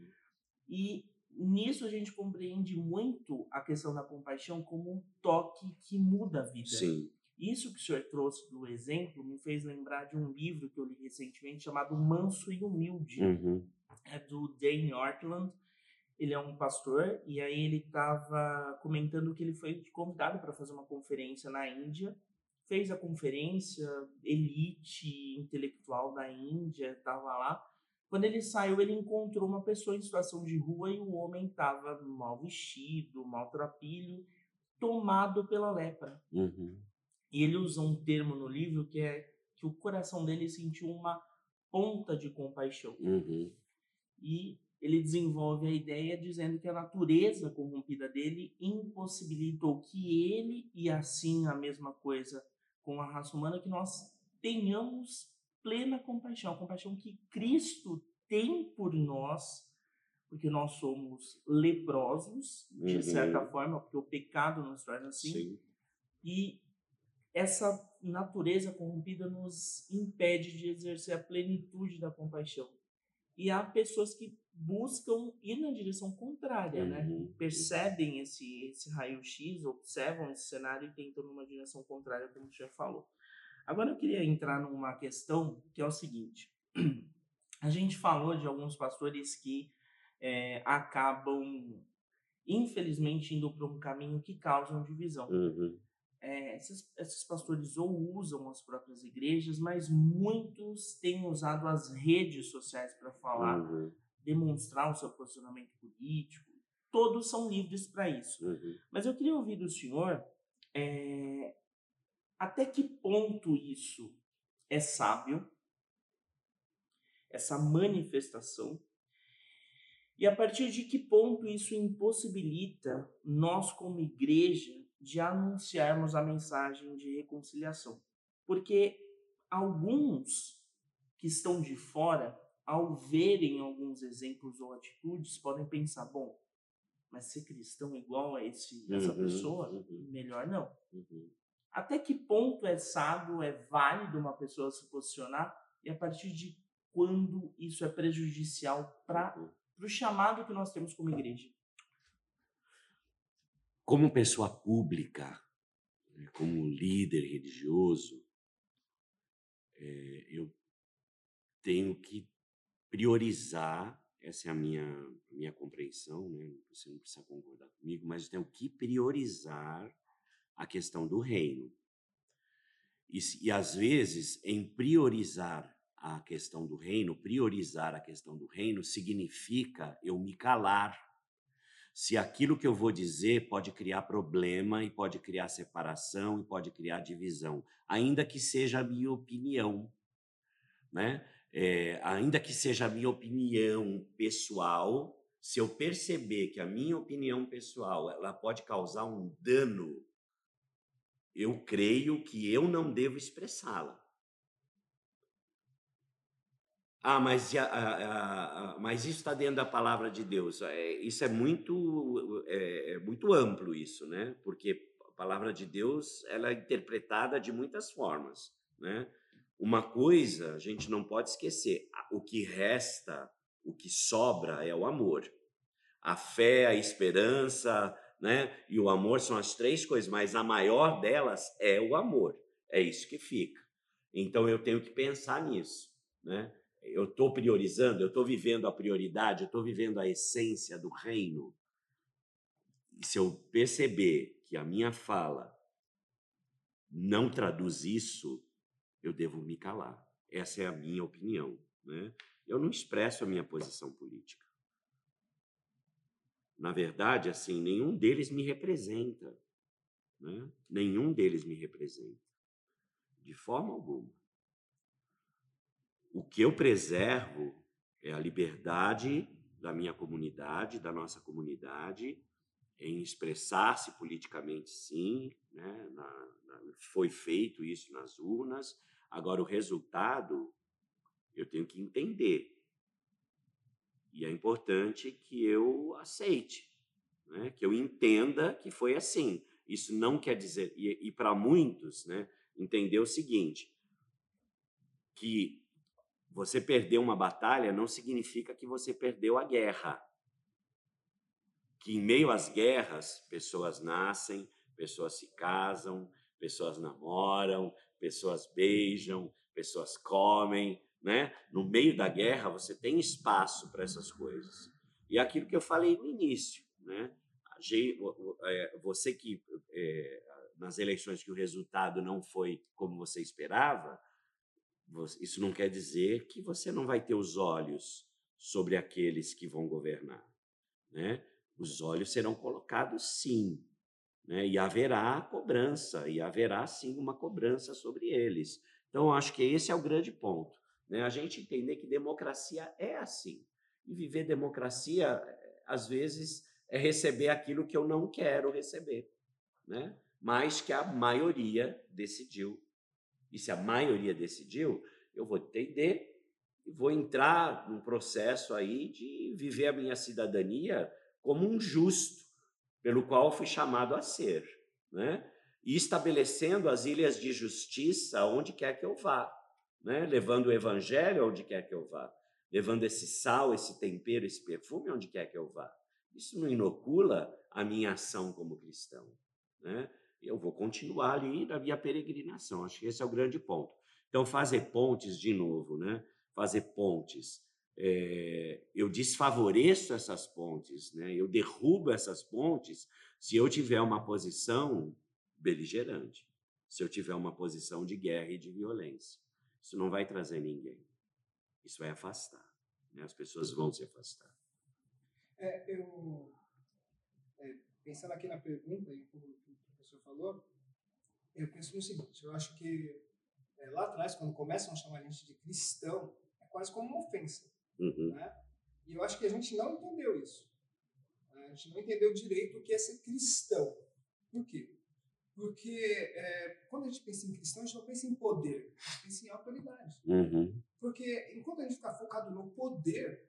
E nisso a gente compreende muito a questão da compaixão como um toque que muda a vida. Sim. Isso que o senhor trouxe do exemplo me fez lembrar de um livro que eu li recentemente chamado Manso e Humilde. Uhum. É do Dane Ortland ele é um pastor e aí ele estava comentando que ele foi convidado para fazer uma conferência na Índia fez a conferência elite intelectual da Índia estava lá quando ele saiu ele encontrou uma pessoa em situação de rua e o homem estava mal vestido maltrapilho tomado pela lepra uhum. e ele usa um termo no livro que é que o coração dele sentiu uma ponta de compaixão uhum. e ele desenvolve a ideia dizendo que a natureza corrompida dele impossibilitou que ele, e assim a mesma coisa com a raça humana, que nós tenhamos plena compaixão, a compaixão que Cristo tem por nós, porque nós somos leprosos, de uhum. certa forma, porque o pecado nos torna assim, Sim. e essa natureza corrompida nos impede de exercer a plenitude da compaixão. E há pessoas que buscam ir na direção contrária, né? uhum. né? Percebem esse, esse raio-x, observam esse cenário e tentam numa direção contrária, como você já falou. Agora eu queria entrar numa questão que é o seguinte. A gente falou de alguns pastores que é, acabam, infelizmente, indo para um caminho que causam divisão. Uhum é, esses, esses pastores ou usam as próprias igrejas, mas muitos têm usado as redes sociais para falar, uhum. demonstrar o seu posicionamento político. Todos são livres para isso. Uhum. Mas eu queria ouvir do senhor é, até que ponto isso é sábio, essa manifestação, e a partir de que ponto isso impossibilita nós, como igreja, de anunciarmos a mensagem de reconciliação. Porque alguns que estão de fora, ao verem alguns exemplos ou atitudes, podem pensar: bom, mas ser cristão igual a esse, essa uhum, pessoa, uhum. melhor não. Uhum. Até que ponto é sábio, é válido uma pessoa se posicionar e a partir de quando isso é prejudicial para uhum. o chamado que nós temos como igreja? Como pessoa pública, né, como líder religioso, é, eu tenho que priorizar, essa é a minha, minha compreensão, né? você não precisa concordar comigo, mas eu tenho que priorizar a questão do reino. E, e às vezes, em priorizar a questão do reino, priorizar a questão do reino significa eu me calar. Se aquilo que eu vou dizer pode criar problema e pode criar separação e pode criar divisão, ainda que seja a minha opinião, né? É, ainda que seja a minha opinião pessoal, se eu perceber que a minha opinião pessoal ela pode causar um dano eu creio que eu não devo expressá-la. Ah, mas, a, a, a, mas isso está dentro da palavra de Deus. É, isso é muito, é, é, muito amplo isso, né? Porque a palavra de Deus ela é interpretada de muitas formas, né? Uma coisa a gente não pode esquecer: o que resta, o que sobra é o amor. A fé, a esperança, né? E o amor são as três coisas, mas a maior delas é o amor. É isso que fica. Então eu tenho que pensar nisso, né? Eu estou priorizando, eu estou vivendo a prioridade, eu estou vivendo a essência do reino. E se eu perceber que a minha fala não traduz isso, eu devo me calar. Essa é a minha opinião, né? Eu não expresso a minha posição política. Na verdade, assim, nenhum deles me representa. Né? Nenhum deles me representa. De forma alguma. O que eu preservo é a liberdade da minha comunidade, da nossa comunidade, em expressar-se politicamente, sim. Né? Na, na, foi feito isso nas urnas. Agora, o resultado, eu tenho que entender e é importante que eu aceite, né? que eu entenda que foi assim. Isso não quer dizer, e, e para muitos, né, entender o seguinte, que você perdeu uma batalha não significa que você perdeu a guerra. Que em meio às guerras, pessoas nascem, pessoas se casam, pessoas namoram, pessoas beijam, pessoas comem, né? No meio da guerra, você tem espaço para essas coisas. E aquilo que eu falei no início, né? É, você que é, nas eleições que o resultado não foi como você esperava, isso não quer dizer que você não vai ter os olhos sobre aqueles que vão governar, né? Os olhos serão colocados sim, né? E haverá cobrança, e haverá sim uma cobrança sobre eles. Então, acho que esse é o grande ponto. Né? A gente entender que democracia é assim. E viver democracia, eh, às vezes, é receber aquilo que eu não quero receber, né? mas que a maioria decidiu. E se a maioria decidiu, eu vou entender e vou entrar num processo aí de viver a minha cidadania como um justo, pelo qual fui chamado a ser, né? E estabelecendo as ilhas de justiça onde quer que eu vá né? levando o evangelho onde quer que eu vá, levando esse sal, esse tempero, esse perfume onde quer que eu vá. Isso não inocula a minha ação como cristão. Né? Eu vou continuar ali na minha peregrinação. Acho que esse é o grande ponto. Então, fazer pontes de novo, né? fazer pontes. É, eu desfavoreço essas pontes, né? eu derrubo essas pontes se eu tiver uma posição beligerante, se eu tiver uma posição de guerra e de violência. Isso não vai trazer ninguém. Isso vai afastar. Né? As pessoas vão se afastar. É, eu, é, pensando aqui na pergunta e professor falou, eu penso no seguinte: eu acho que é, lá atrás, quando começam a chamar a gente de cristão, é quase como uma ofensa. Uhum. Né? E eu acho que a gente não entendeu isso. A gente não entendeu direito o que é ser cristão. Por quê? Porque é, quando a gente pensa em cristão, a gente não pensa em poder, a gente pensa em autoridade. Uhum. Porque enquanto a gente ficar focado no poder,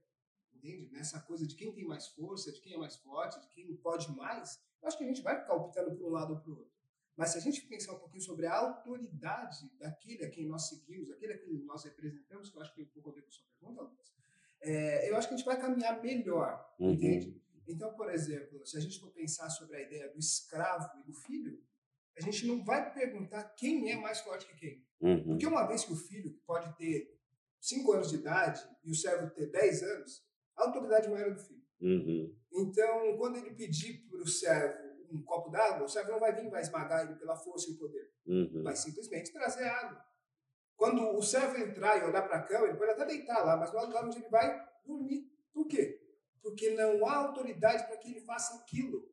entende? Nessa coisa de quem tem mais força, de quem é mais forte, de quem pode mais, acho que a gente vai ficar optando para um lado ou para o outro. Mas se a gente pensar um pouquinho sobre a autoridade daquele a quem nós seguimos, daquele a quem nós representamos, que eu acho que tem um pouco a ver com a sua pergunta, Lucas, é, eu acho que a gente vai caminhar melhor, uhum. entende? Então, por exemplo, se a gente for pensar sobre a ideia do escravo e do filho, a gente não vai perguntar quem é mais forte que quem. Uhum. Porque uma vez que o filho pode ter 5 anos de idade e o servo ter 10 anos, a autoridade maior é do filho. Uhum. Então, quando ele pedir para o servo um copo d'água, o servo não vai vir e vai esmagar ele pela força e o poder. Uhum. Vai simplesmente trazer água. Quando o servo entrar e olhar para a cama, ele pode até deitar lá, mas não é lugar onde ele vai dormir. Por quê? Porque não há autoridade para que ele faça aquilo.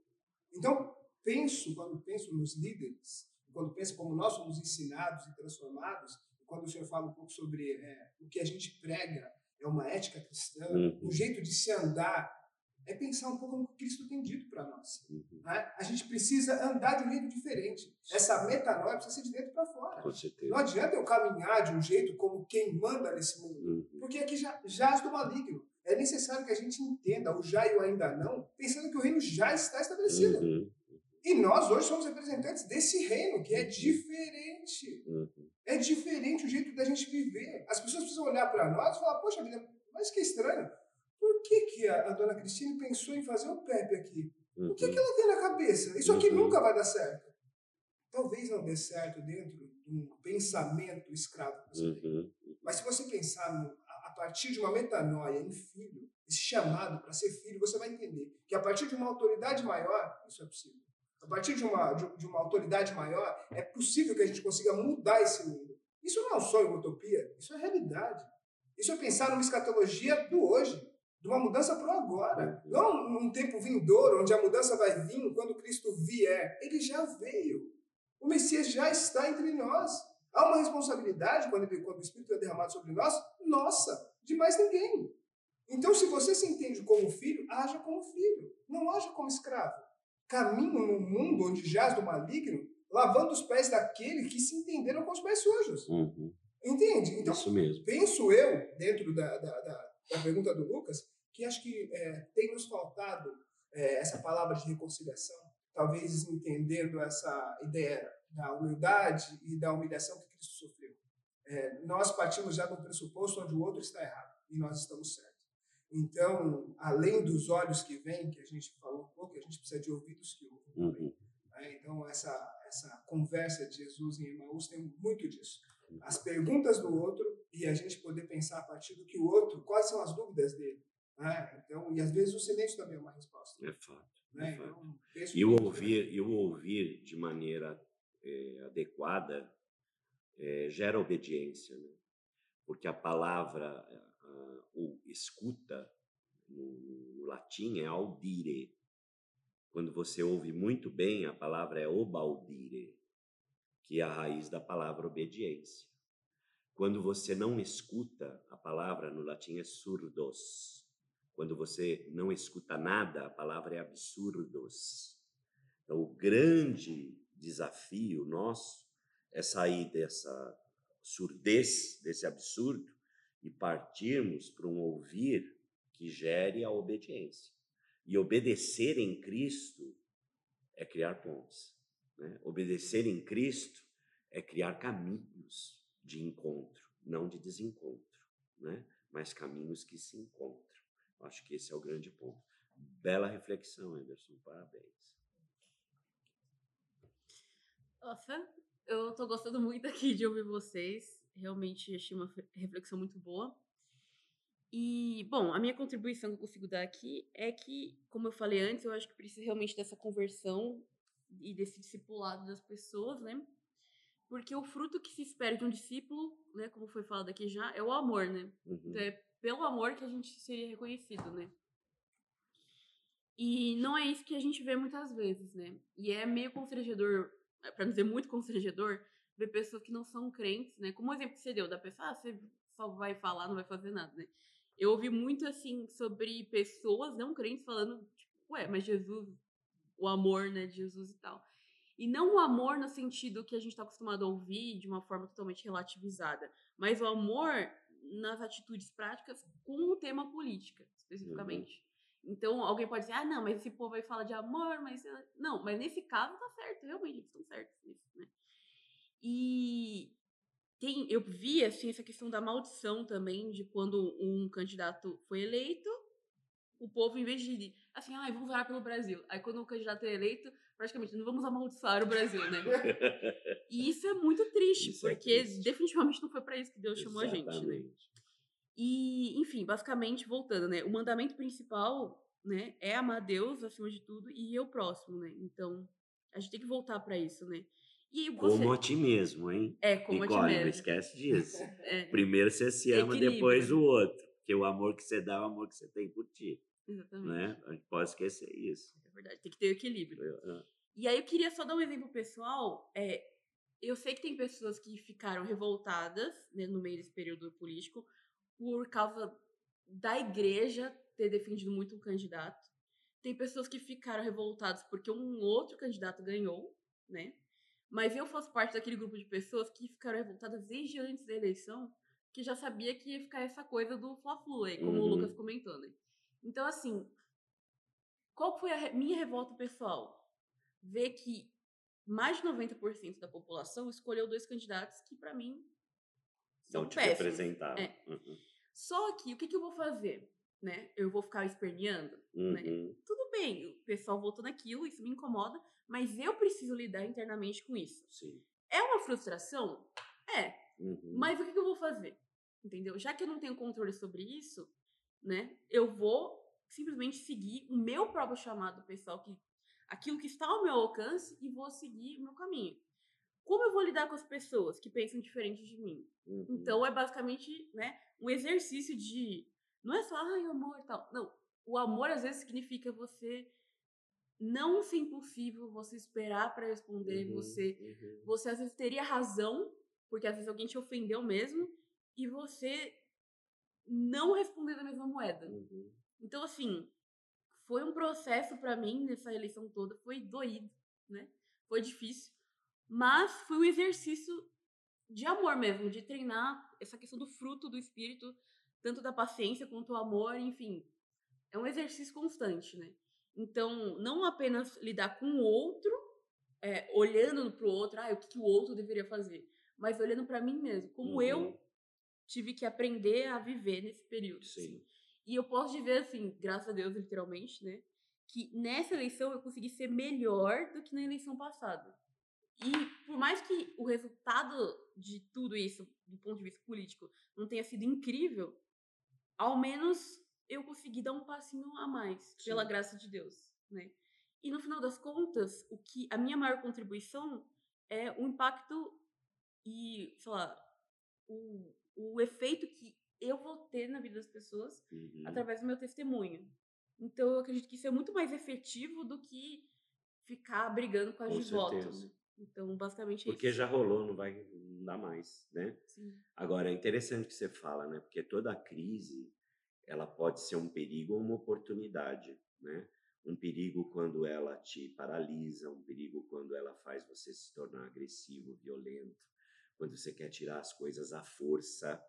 Então, penso, quando penso nos líderes, quando penso como nós somos ensinados e transformados, quando o senhor fala um pouco sobre é, o que a gente prega é uma ética cristã, Uhum. um jeito de se andar, é pensar um pouco no que Cristo tem dito para nós. Uhum. né? A gente precisa andar de um jeito diferente. Essa metanoia precisa ser de dentro para fora. Não adianta eu caminhar de um jeito como quem manda nesse mundo, Uhum. porque aqui já jaz do maligno. É necessário que a gente entenda o já e o ainda não, pensando que o reino já está estabelecido. Uhum. E nós hoje somos representantes desse reino, que é diferente. Uhum. É diferente o jeito da gente viver. As pessoas precisam olhar para nós e falar, poxa vida, mas que estranho. Que, que a, a dona Cristina pensou em fazer o Pepe aqui? O que, Uhum. que ela tem na cabeça? Isso aqui Uhum. nunca vai dar certo. Talvez não dê certo dentro de um pensamento escravo. que você tem. Uhum. Mas se você pensar no- a, a partir de uma metanoia em filho, esse chamado para ser filho, você vai entender que a partir de uma autoridade maior, isso é possível. A partir de uma, de, de uma autoridade maior, é possível que a gente consiga mudar esse mundo. Isso não é um sonho, uma utopia, isso é realidade. Isso é pensar numa escatologia do hoje, de uma mudança para o agora. Não num tempo vindouro, onde a mudança vai vir quando Cristo vier. Ele já veio. O Messias já está entre nós. Há uma responsabilidade quando, ele, quando o Espírito é derramado sobre nós, nossa, de mais ninguém. Então, se você se entende como filho, haja como filho, não haja como escravo. Caminho no mundo onde jaz do maligno, lavando os pés daquele que se entenderam com os pés sujos. Uhum. Entende? Então, Isso mesmo. penso eu, dentro da, da, da, da pergunta do Lucas, que acho que é, tem nos faltado é, essa palavra de reconciliação, talvez entendendo essa ideia da humildade e da humilhação que Cristo sofreu. É, nós partimos já um pressuposto onde o outro está errado e nós estamos certos. Então, além dos olhos que vêm, que a gente falou um pouco, a gente precisa de ouvidos que ouvem. Uhum. né? Então, essa, essa conversa de Jesus em Emaús tem muito disso. As perguntas do outro e a gente poder pensar a partir do que o outro, quais são as dúvidas dele. Né? Então, e às vezes o silêncio também é uma resposta. É fato. Né? é fato. Então, E o ouvir, e o ouvir de maneira eh, adequada eh, gera obediência, né? porque a palavra, ah, o escuta, no, no latim, é audire. Quando você ouve muito bem, a palavra é obaudire, que é a raiz da palavra obediência. Quando você não escuta, a palavra no latim é surdos. Quando você não escuta nada, a palavra é absurdos. Então, o grande desafio nosso é sair dessa surdez, desse absurdo, e partirmos para um ouvir que gere a obediência. E obedecer em Cristo é criar pontes. Né? Obedecer em Cristo é criar caminhos de encontro, não de desencontro, né? mas caminhos que se encontram. Acho que esse é o grande ponto. Bela reflexão, Emerson. Parabéns. Nossa, eu tô gostando muito aqui de ouvir vocês. Realmente achei uma reflexão muito boa. E, bom, a minha contribuição que eu consigo dar aqui é que, como eu falei antes, eu acho que precisa realmente dessa conversão e desse discipulado das pessoas, né? Porque o fruto que se espera de um discípulo, né, como foi falado aqui já, é o amor, né? Uhum. Então é pelo amor que a gente seria reconhecido, né? E não é isso que a gente vê muitas vezes, né? E é meio constrangedor, para não dizer muito constrangedor, ver pessoas que não são crentes, né? Como o exemplo que você deu da pessoa, ah, você só vai falar, não vai fazer nada, né? Eu ouvi muito assim sobre pessoas não crentes falando, tipo, ué, mas Jesus, o amor, né, de Jesus e tal. E não o amor no sentido que a gente está acostumado a ouvir de uma forma totalmente relativizada, mas o amor nas atitudes práticas com o tema política, especificamente. Então, alguém pode dizer, ah, não, mas esse povo aí fala de amor, mas... Não, mas nesse caso tá certo, realmente, eles estão certos nisso, né? E tem, eu vi, assim, essa questão da maldição também, de quando um candidato foi eleito, o povo, em vez de, assim, ah, vamos orar pelo Brasil. Aí quando o candidato é eleito, praticamente, não vamos amaldiçoar o Brasil, né? e isso é muito triste, Isso é porque triste. definitivamente não foi para isso que Deus chamou a gente, né? Exatamente. E, enfim, basicamente, voltando, né? O mandamento principal, né, é amar Deus acima de tudo e eu próximo, né? Então, a gente tem que voltar para isso, né? E você... Como a ti mesmo, hein? É, como a ti Nicole, não mesmo. esquece disso. É, Primeiro você se ama, Equilíbrio. depois o outro. Porque o amor que você dá é o amor que você tem por ti. Exatamente. Né? A gente pode esquecer isso. É verdade, tem que ter o equilíbrio. Eu- E aí eu queria só dar um exemplo pessoal. É, eu sei que tem pessoas que ficaram revoltadas né, no meio desse período político por causa da igreja ter defendido muito um candidato. Tem pessoas que ficaram revoltadas porque um outro candidato ganhou, né? Mas eu faço parte daquele grupo de pessoas que ficaram revoltadas desde antes da eleição, que já sabia que ia ficar essa coisa do Fla-Flu, como o Uhum. Lucas comentou, né? Então, assim, qual foi a minha revolta pessoal? Ver que mais de 90% da população escolheu dois candidatos que, pra mim, são Não te péssimos. É. Uhum. Só que, o que, que eu vou fazer? Né? Eu vou ficar esperneando? né? Uhum. Tudo bem, o pessoal votou naquilo, isso me incomoda, mas eu preciso lidar internamente com isso. Sim. É uma frustração? É, Uhum. mas o que, que eu vou fazer? Entendeu? Já que eu não tenho controle sobre isso, né? Eu vou simplesmente seguir o meu próprio chamado pessoal, que aquilo que está ao meu alcance, e vou seguir o meu caminho. Como eu vou lidar com as pessoas que pensam diferente de mim? Uhum. Então é basicamente, né, um exercício de não é só ai, amor e tal. Não, o amor às vezes significa você não ser impulsivo, você esperar para responder, Uhum, você uhum. você às vezes teria razão, porque às vezes alguém te ofendeu mesmo, e você não responder da mesma moeda. Uhum. Então, assim, foi um processo pra mim nessa eleição toda, foi doído, né? Foi difícil, mas foi um exercício de amor mesmo, de treinar essa questão do fruto do espírito, tanto da paciência quanto o amor, enfim. É um exercício constante, né? Então, não apenas lidar com o outro, é, olhando pro outro, ah, o que, que o outro deveria fazer, mas olhando pra mim mesmo, como eu Uhum. Tive que aprender a viver nesse período. Sim. assim. E eu posso dizer assim, graças a Deus, literalmente, né? Que nessa eleição eu consegui ser melhor do que na eleição passada. E por mais que o resultado de tudo isso, do ponto de vista político, não tenha sido incrível, ao menos eu consegui dar um passinho a mais, pela Sim. graça de Deus, né? E no final das contas, o que a minha maior contribuição é o impacto e, sei lá, o, o efeito que eu vou ter na vida das pessoas Uhum. através do meu testemunho. Então eu acredito que isso é muito mais efetivo do que ficar brigando com as Com de voto. certeza. Então, basicamente é Porque isso. já rolou, não vai dá mais, né? Sim. Agora, é interessante que você fala, né? Porque toda crise, ela pode ser um perigo ou uma oportunidade, né? Um perigo quando ela te paralisa, um perigo quando ela faz você se tornar agressivo, violento, quando você quer tirar as coisas à força.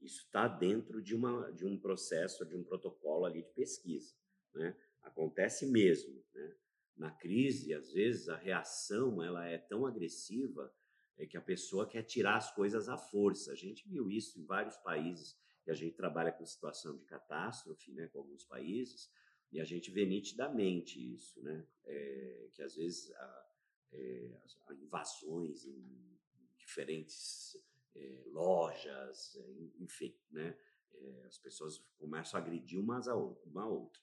Isso está dentro de, uma, de um processo, de um protocolo ali de pesquisa, né? Acontece mesmo, né? Na crise, às vezes, a reação ela é tão agressiva é que a pessoa quer tirar as coisas à força. A gente viu isso em vários países que a gente trabalha com situação de catástrofe, né, com alguns países, e a gente vê nitidamente isso, né, é, que às vezes há, é, invasões em diferentes é, lojas, é, enfim, né, é, as pessoas começam a agredir umas a uma a outra.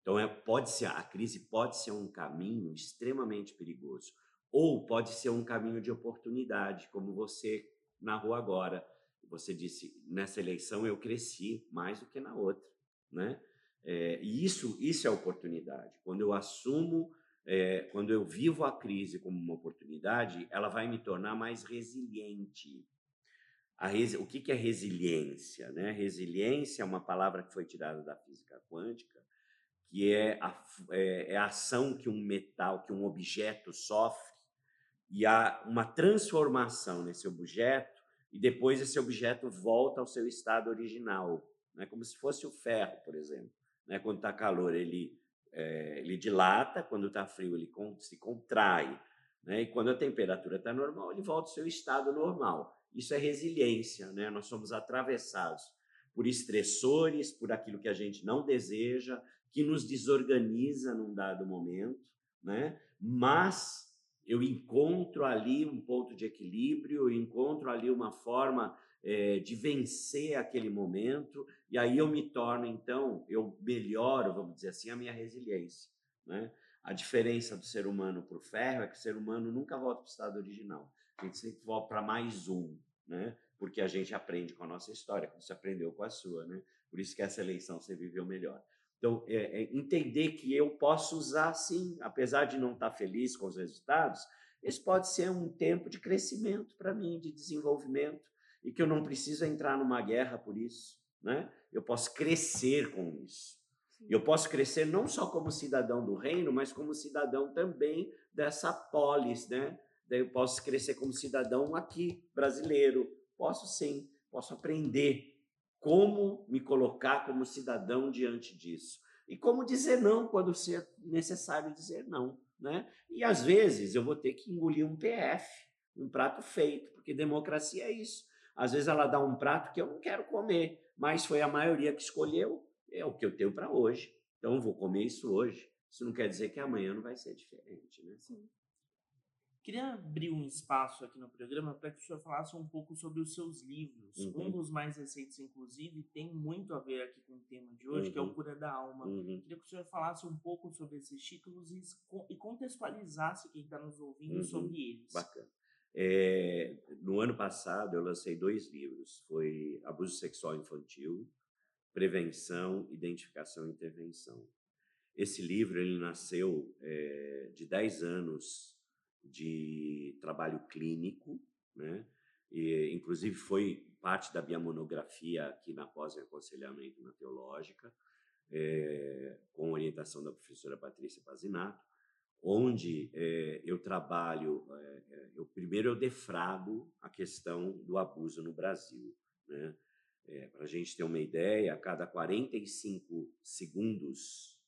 Então é, pode ser a crise pode ser um caminho extremamente perigoso ou pode ser um caminho de oportunidade, como você narrou agora. Você disse, nessa eleição eu cresci mais do que na outra, né? É, e isso, isso é oportunidade. Quando eu assumo, é, quando eu vivo a crise como uma oportunidade, ela vai me tornar mais resiliente. Resi- o que, que é resiliência? Né? Resiliência é uma palavra que foi tirada da física quântica, que é a, é- é a ação que um metal, que um objeto sofre e há uma transformação nesse objeto e depois esse objeto volta ao seu estado original, né? como se fosse o ferro, por exemplo. Né? Quando está calor, ele, eh, ele dilata, quando está frio, ele se contrai. Né? E quando a temperatura está normal, ele volta ao seu estado normal. Isso é resiliência. Né? Nós somos atravessados por estressores, por aquilo que a gente não deseja, que nos desorganiza num dado momento, né? Mas eu encontro ali um ponto de equilíbrio, eu encontro ali uma forma é, de vencer aquele momento, e aí eu me torno, então, eu melhoro, vamos dizer assim, a minha resiliência. Né? A diferença do ser humano para o ferro é que o ser humano nunca volta para o estado original. A gente sempre volta para mais um, né? porque a gente aprende com a nossa história, como você aprendeu com a sua. Né? Por isso que essa eleição você viveu melhor. Então, é, é entender que eu posso usar sim, apesar de não estar feliz com os resultados, esse pode ser um tempo de crescimento para mim, de desenvolvimento, e que eu não preciso entrar numa guerra por isso. Né? Eu posso crescer com isso. Eu posso crescer não só como cidadão do reino, mas como cidadão também dessa polis, né? Daí eu posso crescer como cidadão aqui, brasileiro. Posso sim, posso aprender como me colocar como cidadão diante disso. E como dizer não quando ser necessário dizer não, né? E às vezes eu vou ter que engolir um PF, um prato feito, porque democracia é isso. Às vezes ela dá um prato que eu não quero comer, mas foi a maioria que escolheu, é o que eu tenho para hoje. Então eu vou comer isso hoje. Isso não quer dizer que amanhã não vai ser diferente, né? Sim. Queria abrir um espaço aqui no programa para que o senhor falasse um pouco sobre os seus livros. Uhum. Um dos mais recentes, inclusive, tem muito a ver aqui com o tema de hoje, uhum. que é o uhum. Cura da Alma. Uhum. Queria que o senhor falasse um pouco sobre esses títulos e, contextualizasse quem está nos ouvindo uhum. sobre eles. Bacana. É, no ano passado, eu lancei dois livros. Foi Abuso Sexual Infantil, Prevenção, Identificação e Intervenção. Esse livro ele nasceu é, de 10 anos de trabalho clínico, né? E, inclusive foi parte da minha monografia aqui na pós em aconselhamento na teológica, é, com orientação da professora Patrícia Pazinato, onde é, eu trabalho, é, eu primeiro eu defrago a questão do abuso no Brasil, né? Para a gente ter uma ideia, a cada 45 segundos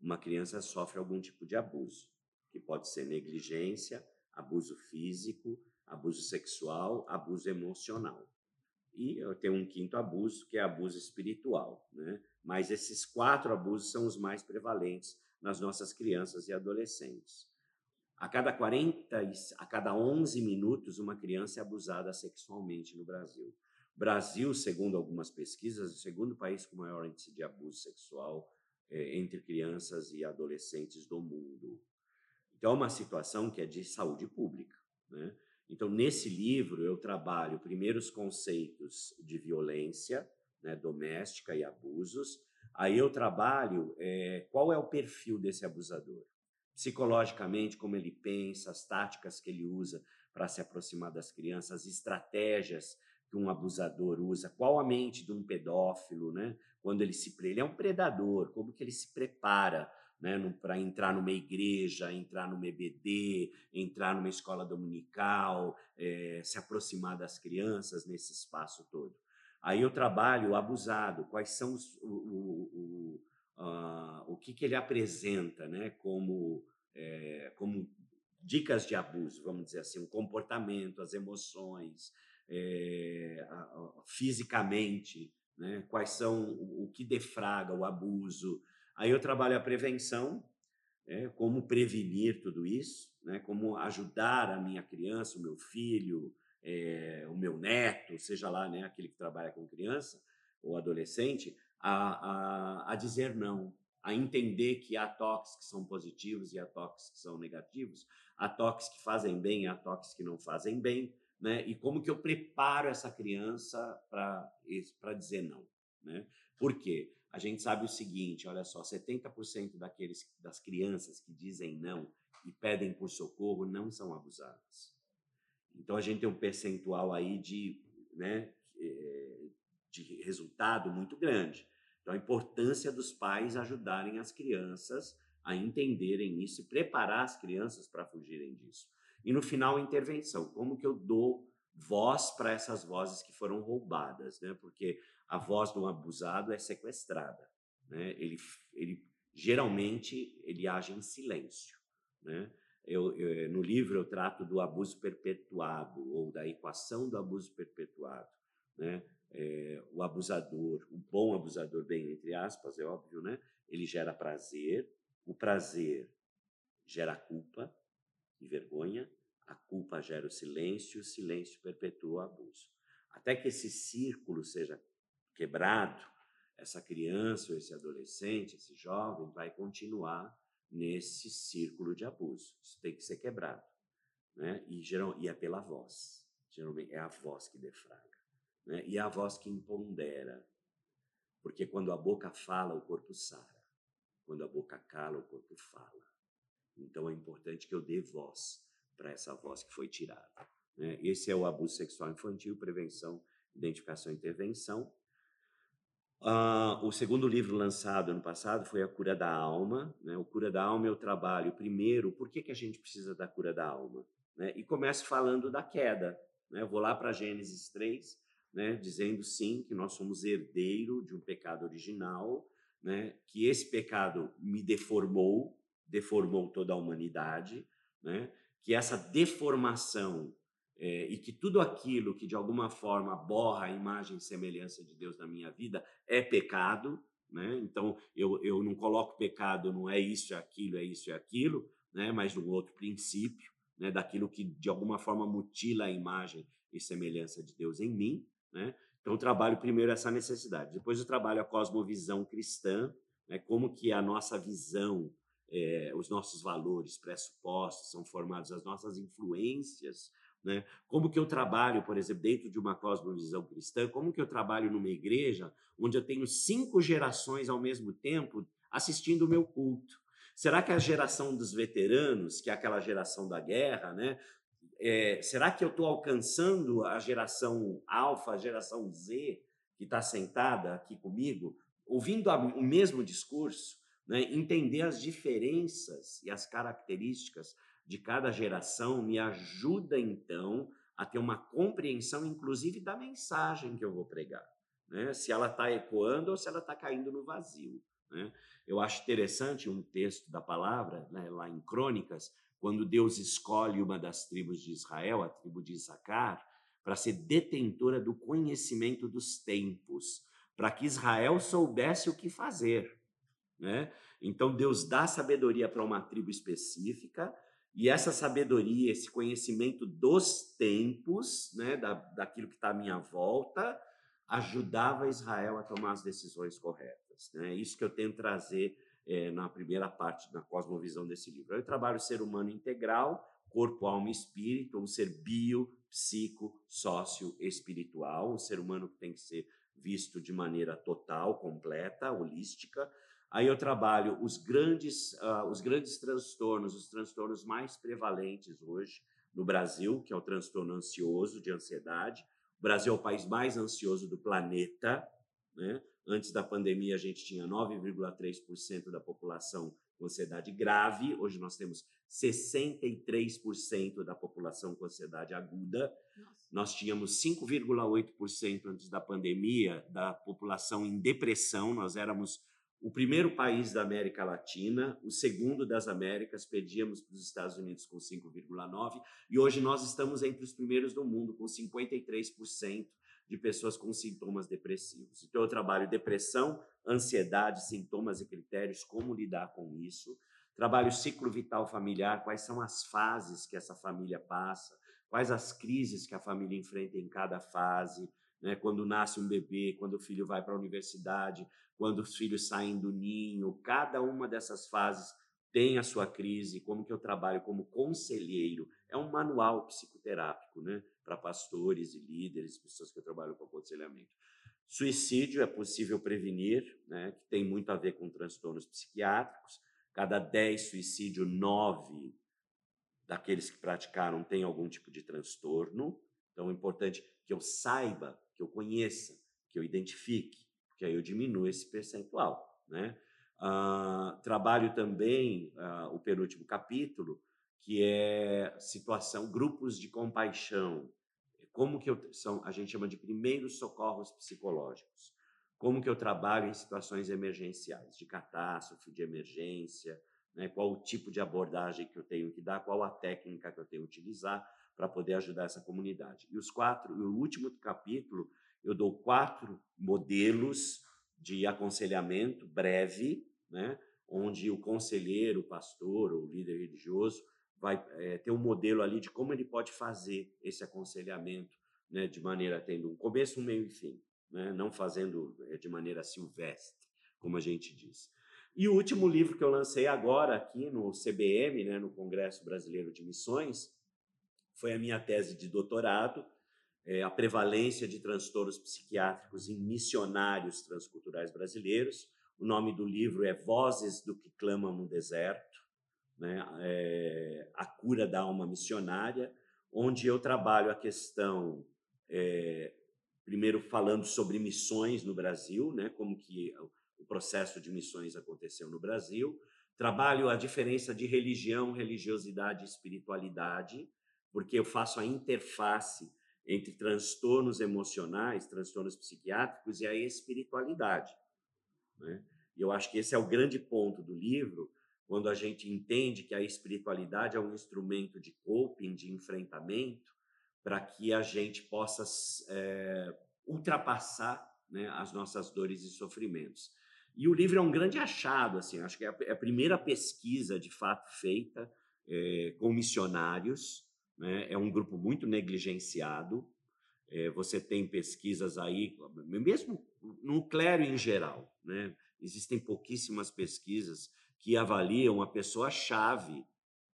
uma criança sofre algum tipo de abuso, que pode ser negligência, abuso físico, abuso sexual, abuso emocional. E eu tenho um quinto abuso, que é abuso espiritual. Né? Mas esses quatro abusos são os mais prevalentes nas nossas crianças e adolescentes. A cada 40, a cada 11 minutos, uma criança é abusada sexualmente no Brasil. Brasil, segundo algumas pesquisas, é o segundo país com maior índice de abuso sexual é, entre crianças e adolescentes do mundo. Então, é uma situação que é de saúde pública. Né? Então, nesse livro, eu trabalho primeiro os conceitos de violência né, doméstica e abusos. Aí eu trabalho é, qual é o perfil desse abusador. Psicologicamente, como ele pensa, as táticas que ele usa para se aproximar das crianças, as estratégias que um abusador usa, qual a mente de um pedófilo, né? Quando ele se ele é um predador, como que ele se prepara né, para entrar numa igreja, entrar numa EBD, entrar numa escola dominical, é, se aproximar das crianças nesse espaço todo. Aí eu trabalho o abusado, quais são os, o, o, o, o que, que ele apresenta né, como, é, como dicas de abuso, vamos dizer assim, o comportamento, as emoções, é, a, a, fisicamente, né, quais são o, o que defraga o abuso, Aí eu trabalho a prevenção, né, como prevenir tudo isso, né, como ajudar a minha criança, o meu filho, é, o meu neto, seja lá né, aquele que trabalha com criança ou adolescente, a, a, a dizer não, a entender que há toques que são positivos e há toques que são negativos, há toques que fazem bem e há toques que não fazem bem, né? E como que eu preparo essa criança para dizer não, né? Por quê? a gente sabe o seguinte, olha só, 70% daqueles das crianças que dizem não e pedem por socorro não são abusadas. Então a gente tem um percentual aí de, né, eh, de resultado muito grande. Então a importância dos pais ajudarem as crianças a entenderem isso e preparar as crianças para fugirem disso. E no final a intervenção, como que eu dou voz para essas vozes que foram roubadas, né? Porque a voz do abusado é sequestrada, né? Ele, ele geralmente ele age em silêncio, né? Eu, eu, no livro eu trato do abuso perpetuado ou da equação do abuso perpetuado, né? é, o abusador, o bom abusador, bem entre aspas, é óbvio, né? Ele gera prazer, o prazer gera culpa e vergonha, a culpa gera o silêncio, o silêncio perpetua o abuso. Até que esse círculo seja quebrado, essa criança esse adolescente, esse jovem, vai continuar nesse círculo de abuso. Isso tem que ser quebrado. Né? E, geral, e é pela voz. Geralmente é a voz que defraga. Né? E é a voz que impondera. Porque quando a boca fala, o corpo sara. Quando a boca cala, o corpo fala. Então é importante que eu dê voz para essa voz que foi tirada. Né? Esse é o abuso sexual infantil, prevenção, identificação e intervenção. Uh, o segundo livro lançado ano passado foi A Cura da Alma. Né? O Cura da Alma é o trabalho, primeiro, por que, que a gente precisa da cura da alma? Né? E começo falando da queda. Né? Eu vou lá para Gênesis 3, né? dizendo sim que nós somos herdeiro de um pecado original, né? que esse pecado me deformou, deformou toda a humanidade, né? que essa deformação é, e que tudo aquilo que de alguma forma borra a imagem e semelhança de Deus na minha vida é pecado, né? Então eu, eu não coloco pecado, não é isso, é aquilo, é isso, é aquilo, né? Mas num outro princípio, né? Daquilo que de alguma forma mutila a imagem e semelhança de Deus em mim, né? Então eu trabalho primeiro essa necessidade, depois eu trabalho a cosmovisão cristã, né? Como que a nossa visão é, os nossos valores pressupostos são formados, as nossas influências né? Como que eu trabalho, por exemplo, dentro de uma cosmovisão cristã, como que eu trabalho numa igreja onde eu tenho cinco gerações ao mesmo tempo assistindo o meu culto? Será que a geração dos veteranos, que é aquela geração da guerra, né? É, será que eu estou alcançando a geração alfa, a geração Z, que está sentada aqui comigo, ouvindo a, o mesmo discurso? Né? Entender as diferenças e as características de cada geração me ajuda, então, a ter uma compreensão, inclusive, da mensagem que eu vou pregar. Né? Se ela está ecoando ou se ela está caindo no vazio. Né? Eu acho interessante um texto da palavra, né, lá em Crônicas, quando Deus escolhe uma das tribos de Israel, a tribo de Issacar, para ser detentora do conhecimento dos tempos, para que Israel soubesse o que fazer. Né? Então Deus dá sabedoria para uma tribo específica, e essa sabedoria, esse conhecimento dos tempos, né, da, daquilo que está à minha volta, ajudava Israel a tomar as decisões corretas. Né? Isso que eu tento trazer é, na primeira parte, na cosmovisão desse livro. Eu trabalho o ser humano integral, corpo, alma e espírito, um ser bio, psico, sócio, espiritual, um ser humano que tem que ser visto de maneira total, completa, holística, Aí eu trabalho os grandes, uh, os grandes transtornos, os transtornos mais prevalentes hoje no Brasil, que é o transtorno ansioso, de ansiedade. O Brasil é o país mais ansioso do planeta. Né? Antes da pandemia, a gente tinha 9,3% da população com ansiedade grave. Hoje nós temos 63% da população com ansiedade aguda. Nossa. Nós tínhamos 5,8% antes da pandemia da população em depressão. Nós éramos o primeiro país da América Latina, o segundo das Américas, pedíamos para os Estados Unidos com 5,9%, e hoje nós estamos entre os primeiros do mundo, com 53% de pessoas com sintomas depressivos. Então, eu trabalho depressão, ansiedade, sintomas e critérios, como lidar com isso. Trabalho ciclo vital familiar, quais são as fases que essa família passa, quais as crises que a família enfrenta em cada fase, né? quando nasce um bebê, quando o filho vai para a universidade, quando os filhos saem do ninho, cada uma dessas fases tem a sua crise, como que eu trabalho como conselheiro. É um manual psicoterápico, né, para pastores e líderes, pessoas que trabalham com aconselhamento. Suicídio é possível prevenir, né, que tem muito a ver com transtornos psiquiátricos. Cada 10 suicídios, 9 daqueles que praticaram têm algum tipo de transtorno. Então é importante que eu saiba, que eu conheça, que eu identifique que aí eu diminuo esse percentual. Né? Uh, trabalho também uh, o penúltimo capítulo, que é situação, grupos de compaixão. Como que eu, são, a gente chama de primeiros socorros psicológicos. Como que eu trabalho em situações emergenciais, de catástrofe, de emergência, né? qual o tipo de abordagem que eu tenho que dar, qual a técnica que eu tenho que utilizar para poder ajudar essa comunidade. E os quatro, o último capítulo eu dou quatro modelos de aconselhamento breve, né, onde o conselheiro, o pastor ou líder religioso vai é, ter um modelo ali de como ele pode fazer esse aconselhamento né, de maneira tendo um começo, um meio e fim, né, não fazendo é, de maneira silvestre, como a gente diz. E o último livro que eu lancei agora aqui no CBM, né, no Congresso Brasileiro de Missões, foi a minha tese de doutorado, é, a prevalência de transtornos psiquiátricos em missionários transculturais brasileiros. O nome do livro é Vozes do que Clamam no Deserto, né? É, a cura da alma missionária, onde eu trabalho a questão, é, primeiro falando sobre missões no Brasil, né? como que o processo de missões aconteceu no Brasil, trabalho a diferença de religião, religiosidade e espiritualidade, porque eu faço a interface entre transtornos emocionais, transtornos psiquiátricos e a espiritualidade. Né? E eu acho que esse é o grande ponto do livro, quando a gente entende que a espiritualidade é um instrumento de coping, de enfrentamento, para que a gente possa é, ultrapassar né, as nossas dores e sofrimentos. E o livro é um grande achado, assim, acho que é, é a primeira pesquisa de fato feita é, com missionários né? é um grupo muito negligenciado. É, você tem pesquisas aí, mesmo no clero em geral, né? existem pouquíssimas pesquisas que avaliam a pessoa-chave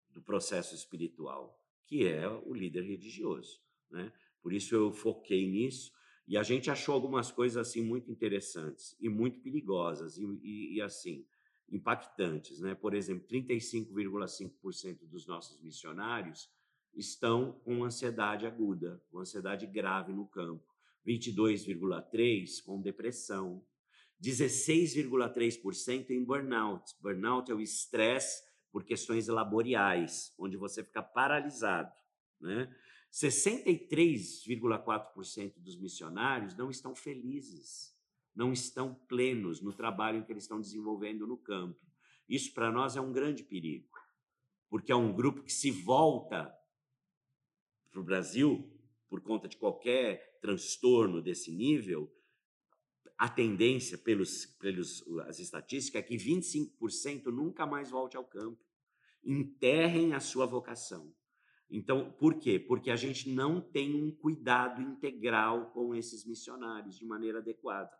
do processo espiritual, que é o líder religioso. Né? Por isso eu foquei nisso e a gente achou algumas coisas assim muito interessantes e muito perigosas e, e, e assim impactantes, né? Por exemplo, 35,5% dos nossos missionários estão com ansiedade aguda, com ansiedade grave no campo, 22,3% com depressão, 16,3% em burnout. Burnout é o estresse por questões laboriais, onde você fica paralisado. Né? 63,4% dos missionários não estão felizes, não estão plenos no trabalho que eles estão desenvolvendo no campo. Isso para nós é um grande perigo, porque é um grupo que se volta para o Brasil, por conta de qualquer transtorno desse nível, a tendência, pelos, pelos as estatísticas, é que 25% nunca mais volte ao campo. Enterrem a sua vocação. Então, por quê? Porque a gente não tem um cuidado integral com esses missionários de maneira adequada.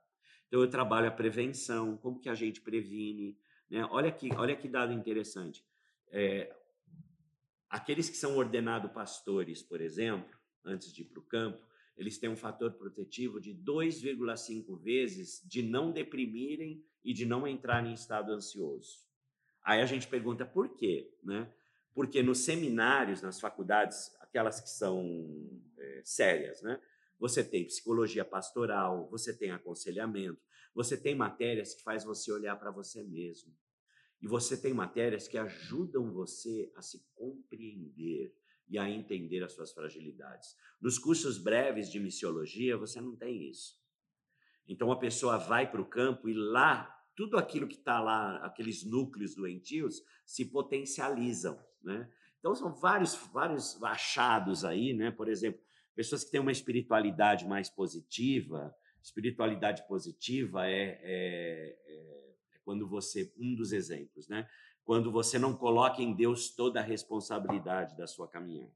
Então, eu trabalho a prevenção, como que a gente previne. Né? Olha, que, olha que dado interessante. É, Aqueles que são ordenados pastores, por exemplo, antes de ir para o campo, eles têm um fator protetivo de 2,5 vezes de não deprimirem e de não entrarem em estado ansioso. Aí a gente pergunta por quê, né? Porque nos seminários, nas faculdades, aquelas que são é, sérias, né? Você tem psicologia pastoral, você tem aconselhamento, você tem matérias que faz você olhar para você mesmo. E você tem matérias que ajudam você a se compreender e a entender as suas fragilidades. Nos cursos breves de missiologia, você não tem isso. Então a pessoa vai para o campo e lá, tudo aquilo que está lá, aqueles núcleos doentios, se potencializam. Né? Então são vários, vários achados aí, né? por exemplo, pessoas que têm uma espiritualidade mais positiva. Espiritualidade positiva é, é, é quando você, um dos exemplos, né? Quando você não coloca em Deus toda a responsabilidade da sua caminhada,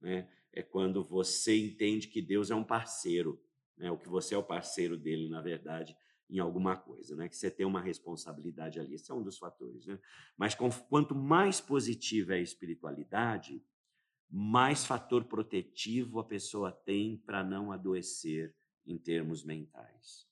né? É quando você entende que Deus é um parceiro, né? O que você é o parceiro dele, na verdade, em alguma coisa, né? Que você tem uma responsabilidade ali. Esse é um dos fatores, né? Mas com, quanto mais positiva é a espiritualidade, mais fator protetivo a pessoa tem para não adoecer em termos mentais.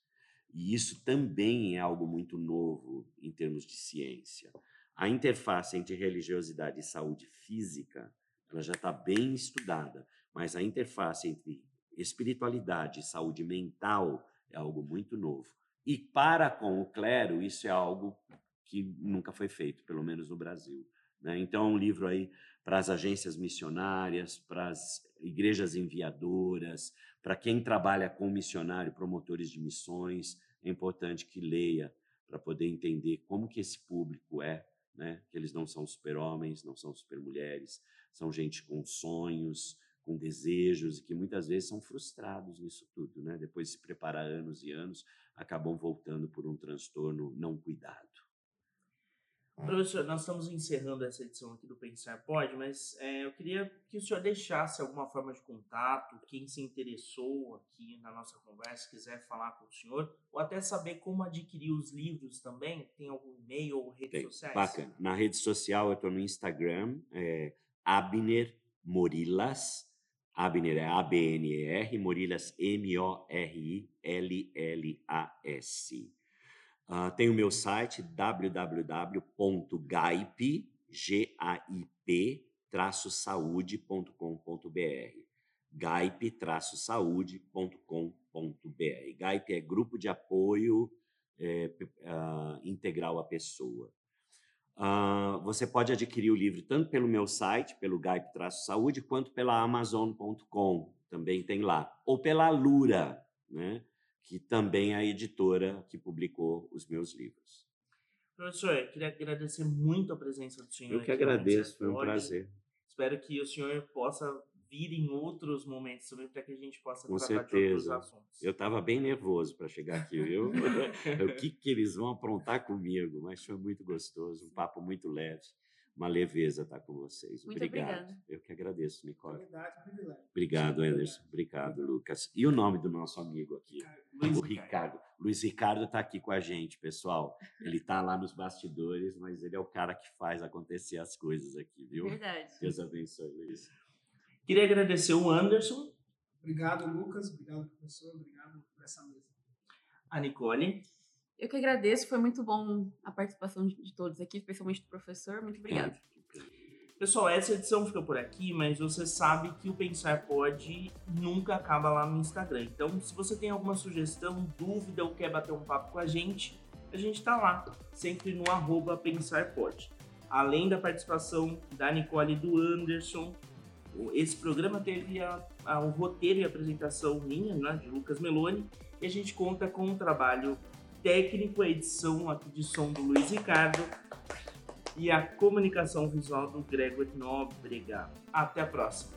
E isso também é algo muito novo em termos de ciência. A interface entre religiosidade e saúde física ela já está bem estudada, mas a interface entre espiritualidade e saúde mental é algo muito novo. E para com o clero, isso é algo que nunca foi feito, pelo menos no Brasil. Né? Então, é um livro aí para as agências missionárias, para as igrejas enviadoras, para quem trabalha com missionário, promotores de missões, é importante que leia para poder entender como que esse público é, né? Que eles não são super-homens, não são super-mulheres, são gente com sonhos, com desejos e que muitas vezes são frustrados nisso tudo, né? Depois de se preparar anos e anos, acabam voltando por um transtorno não cuidado. Professor, nós estamos encerrando essa edição aqui do Pensar Pode, mas é, eu queria que o senhor deixasse alguma forma de contato, quem se interessou aqui na nossa conversa, quiser falar com o senhor, ou até saber como adquirir os livros também, tem algum e-mail ou redes Tem, sociais? Bacana. Na rede social eu estou no Instagram, é Abner Morilas. Abner é A-B-N-E-R, Morilas M-O-R-I-L-L-A-S. Uh, tem o meu site www.gaip, G-A-I-P, saude.com.br gaip-saude.com.br Gaip é Grupo de Apoio é, uh, Integral à Pessoa. Uh, você pode adquirir o livro tanto pelo meu site, pelo Gaip-Saúde, quanto pela Amazon.com, também tem lá. Ou pela Lura, né? Que também é a editora que publicou os meus livros. Professor, eu queria agradecer muito a presença do senhor. Eu que agradeço, foi um prazer. Espero que o senhor possa vir em outros momentos também para que a gente possa Com tratar certeza. de outros assuntos. Eu estava bem nervoso para chegar aqui, viu? o que, que eles vão aprontar comigo? Mas foi muito gostoso, um papo muito leve uma leveza estar com vocês. Muito Obrigado. obrigada. Eu que agradeço, Nicole. Privilégio. Obrigado, Anderson. Obrigado, Lucas. E o nome do nosso amigo aqui? Luiz o Ricardo. Luiz Ricardo está aqui com a gente, pessoal. Ele está lá nos bastidores, mas ele é o cara que faz acontecer as coisas aqui, viu? Verdade. Deus abençoe, Luiz. Queria agradecer o Anderson, Obrigado, Lucas. Obrigado, professor. Obrigado por essa mesa. a Nicole. Eu que agradeço, foi muito bom a participação de, todos aqui, especialmente do professor. Muito obrigada. Pessoal, essa edição fica por aqui, mas você sabe que o Pensar Pode nunca acaba lá no Instagram. Então, se você tem alguma sugestão, dúvida ou quer bater um papo com a gente, a gente tá lá, sempre no arroba Pensar Pode. Além da participação da Nicole e do Anderson, esse programa teve a- a- o roteiro e apresentação minha, né, de Lucas Meloni, e a gente conta com o trabalho técnico, a edição aqui de som do Luiz Ricardo, e a comunicação visual do Gregor Nóbrega. Até a próxima.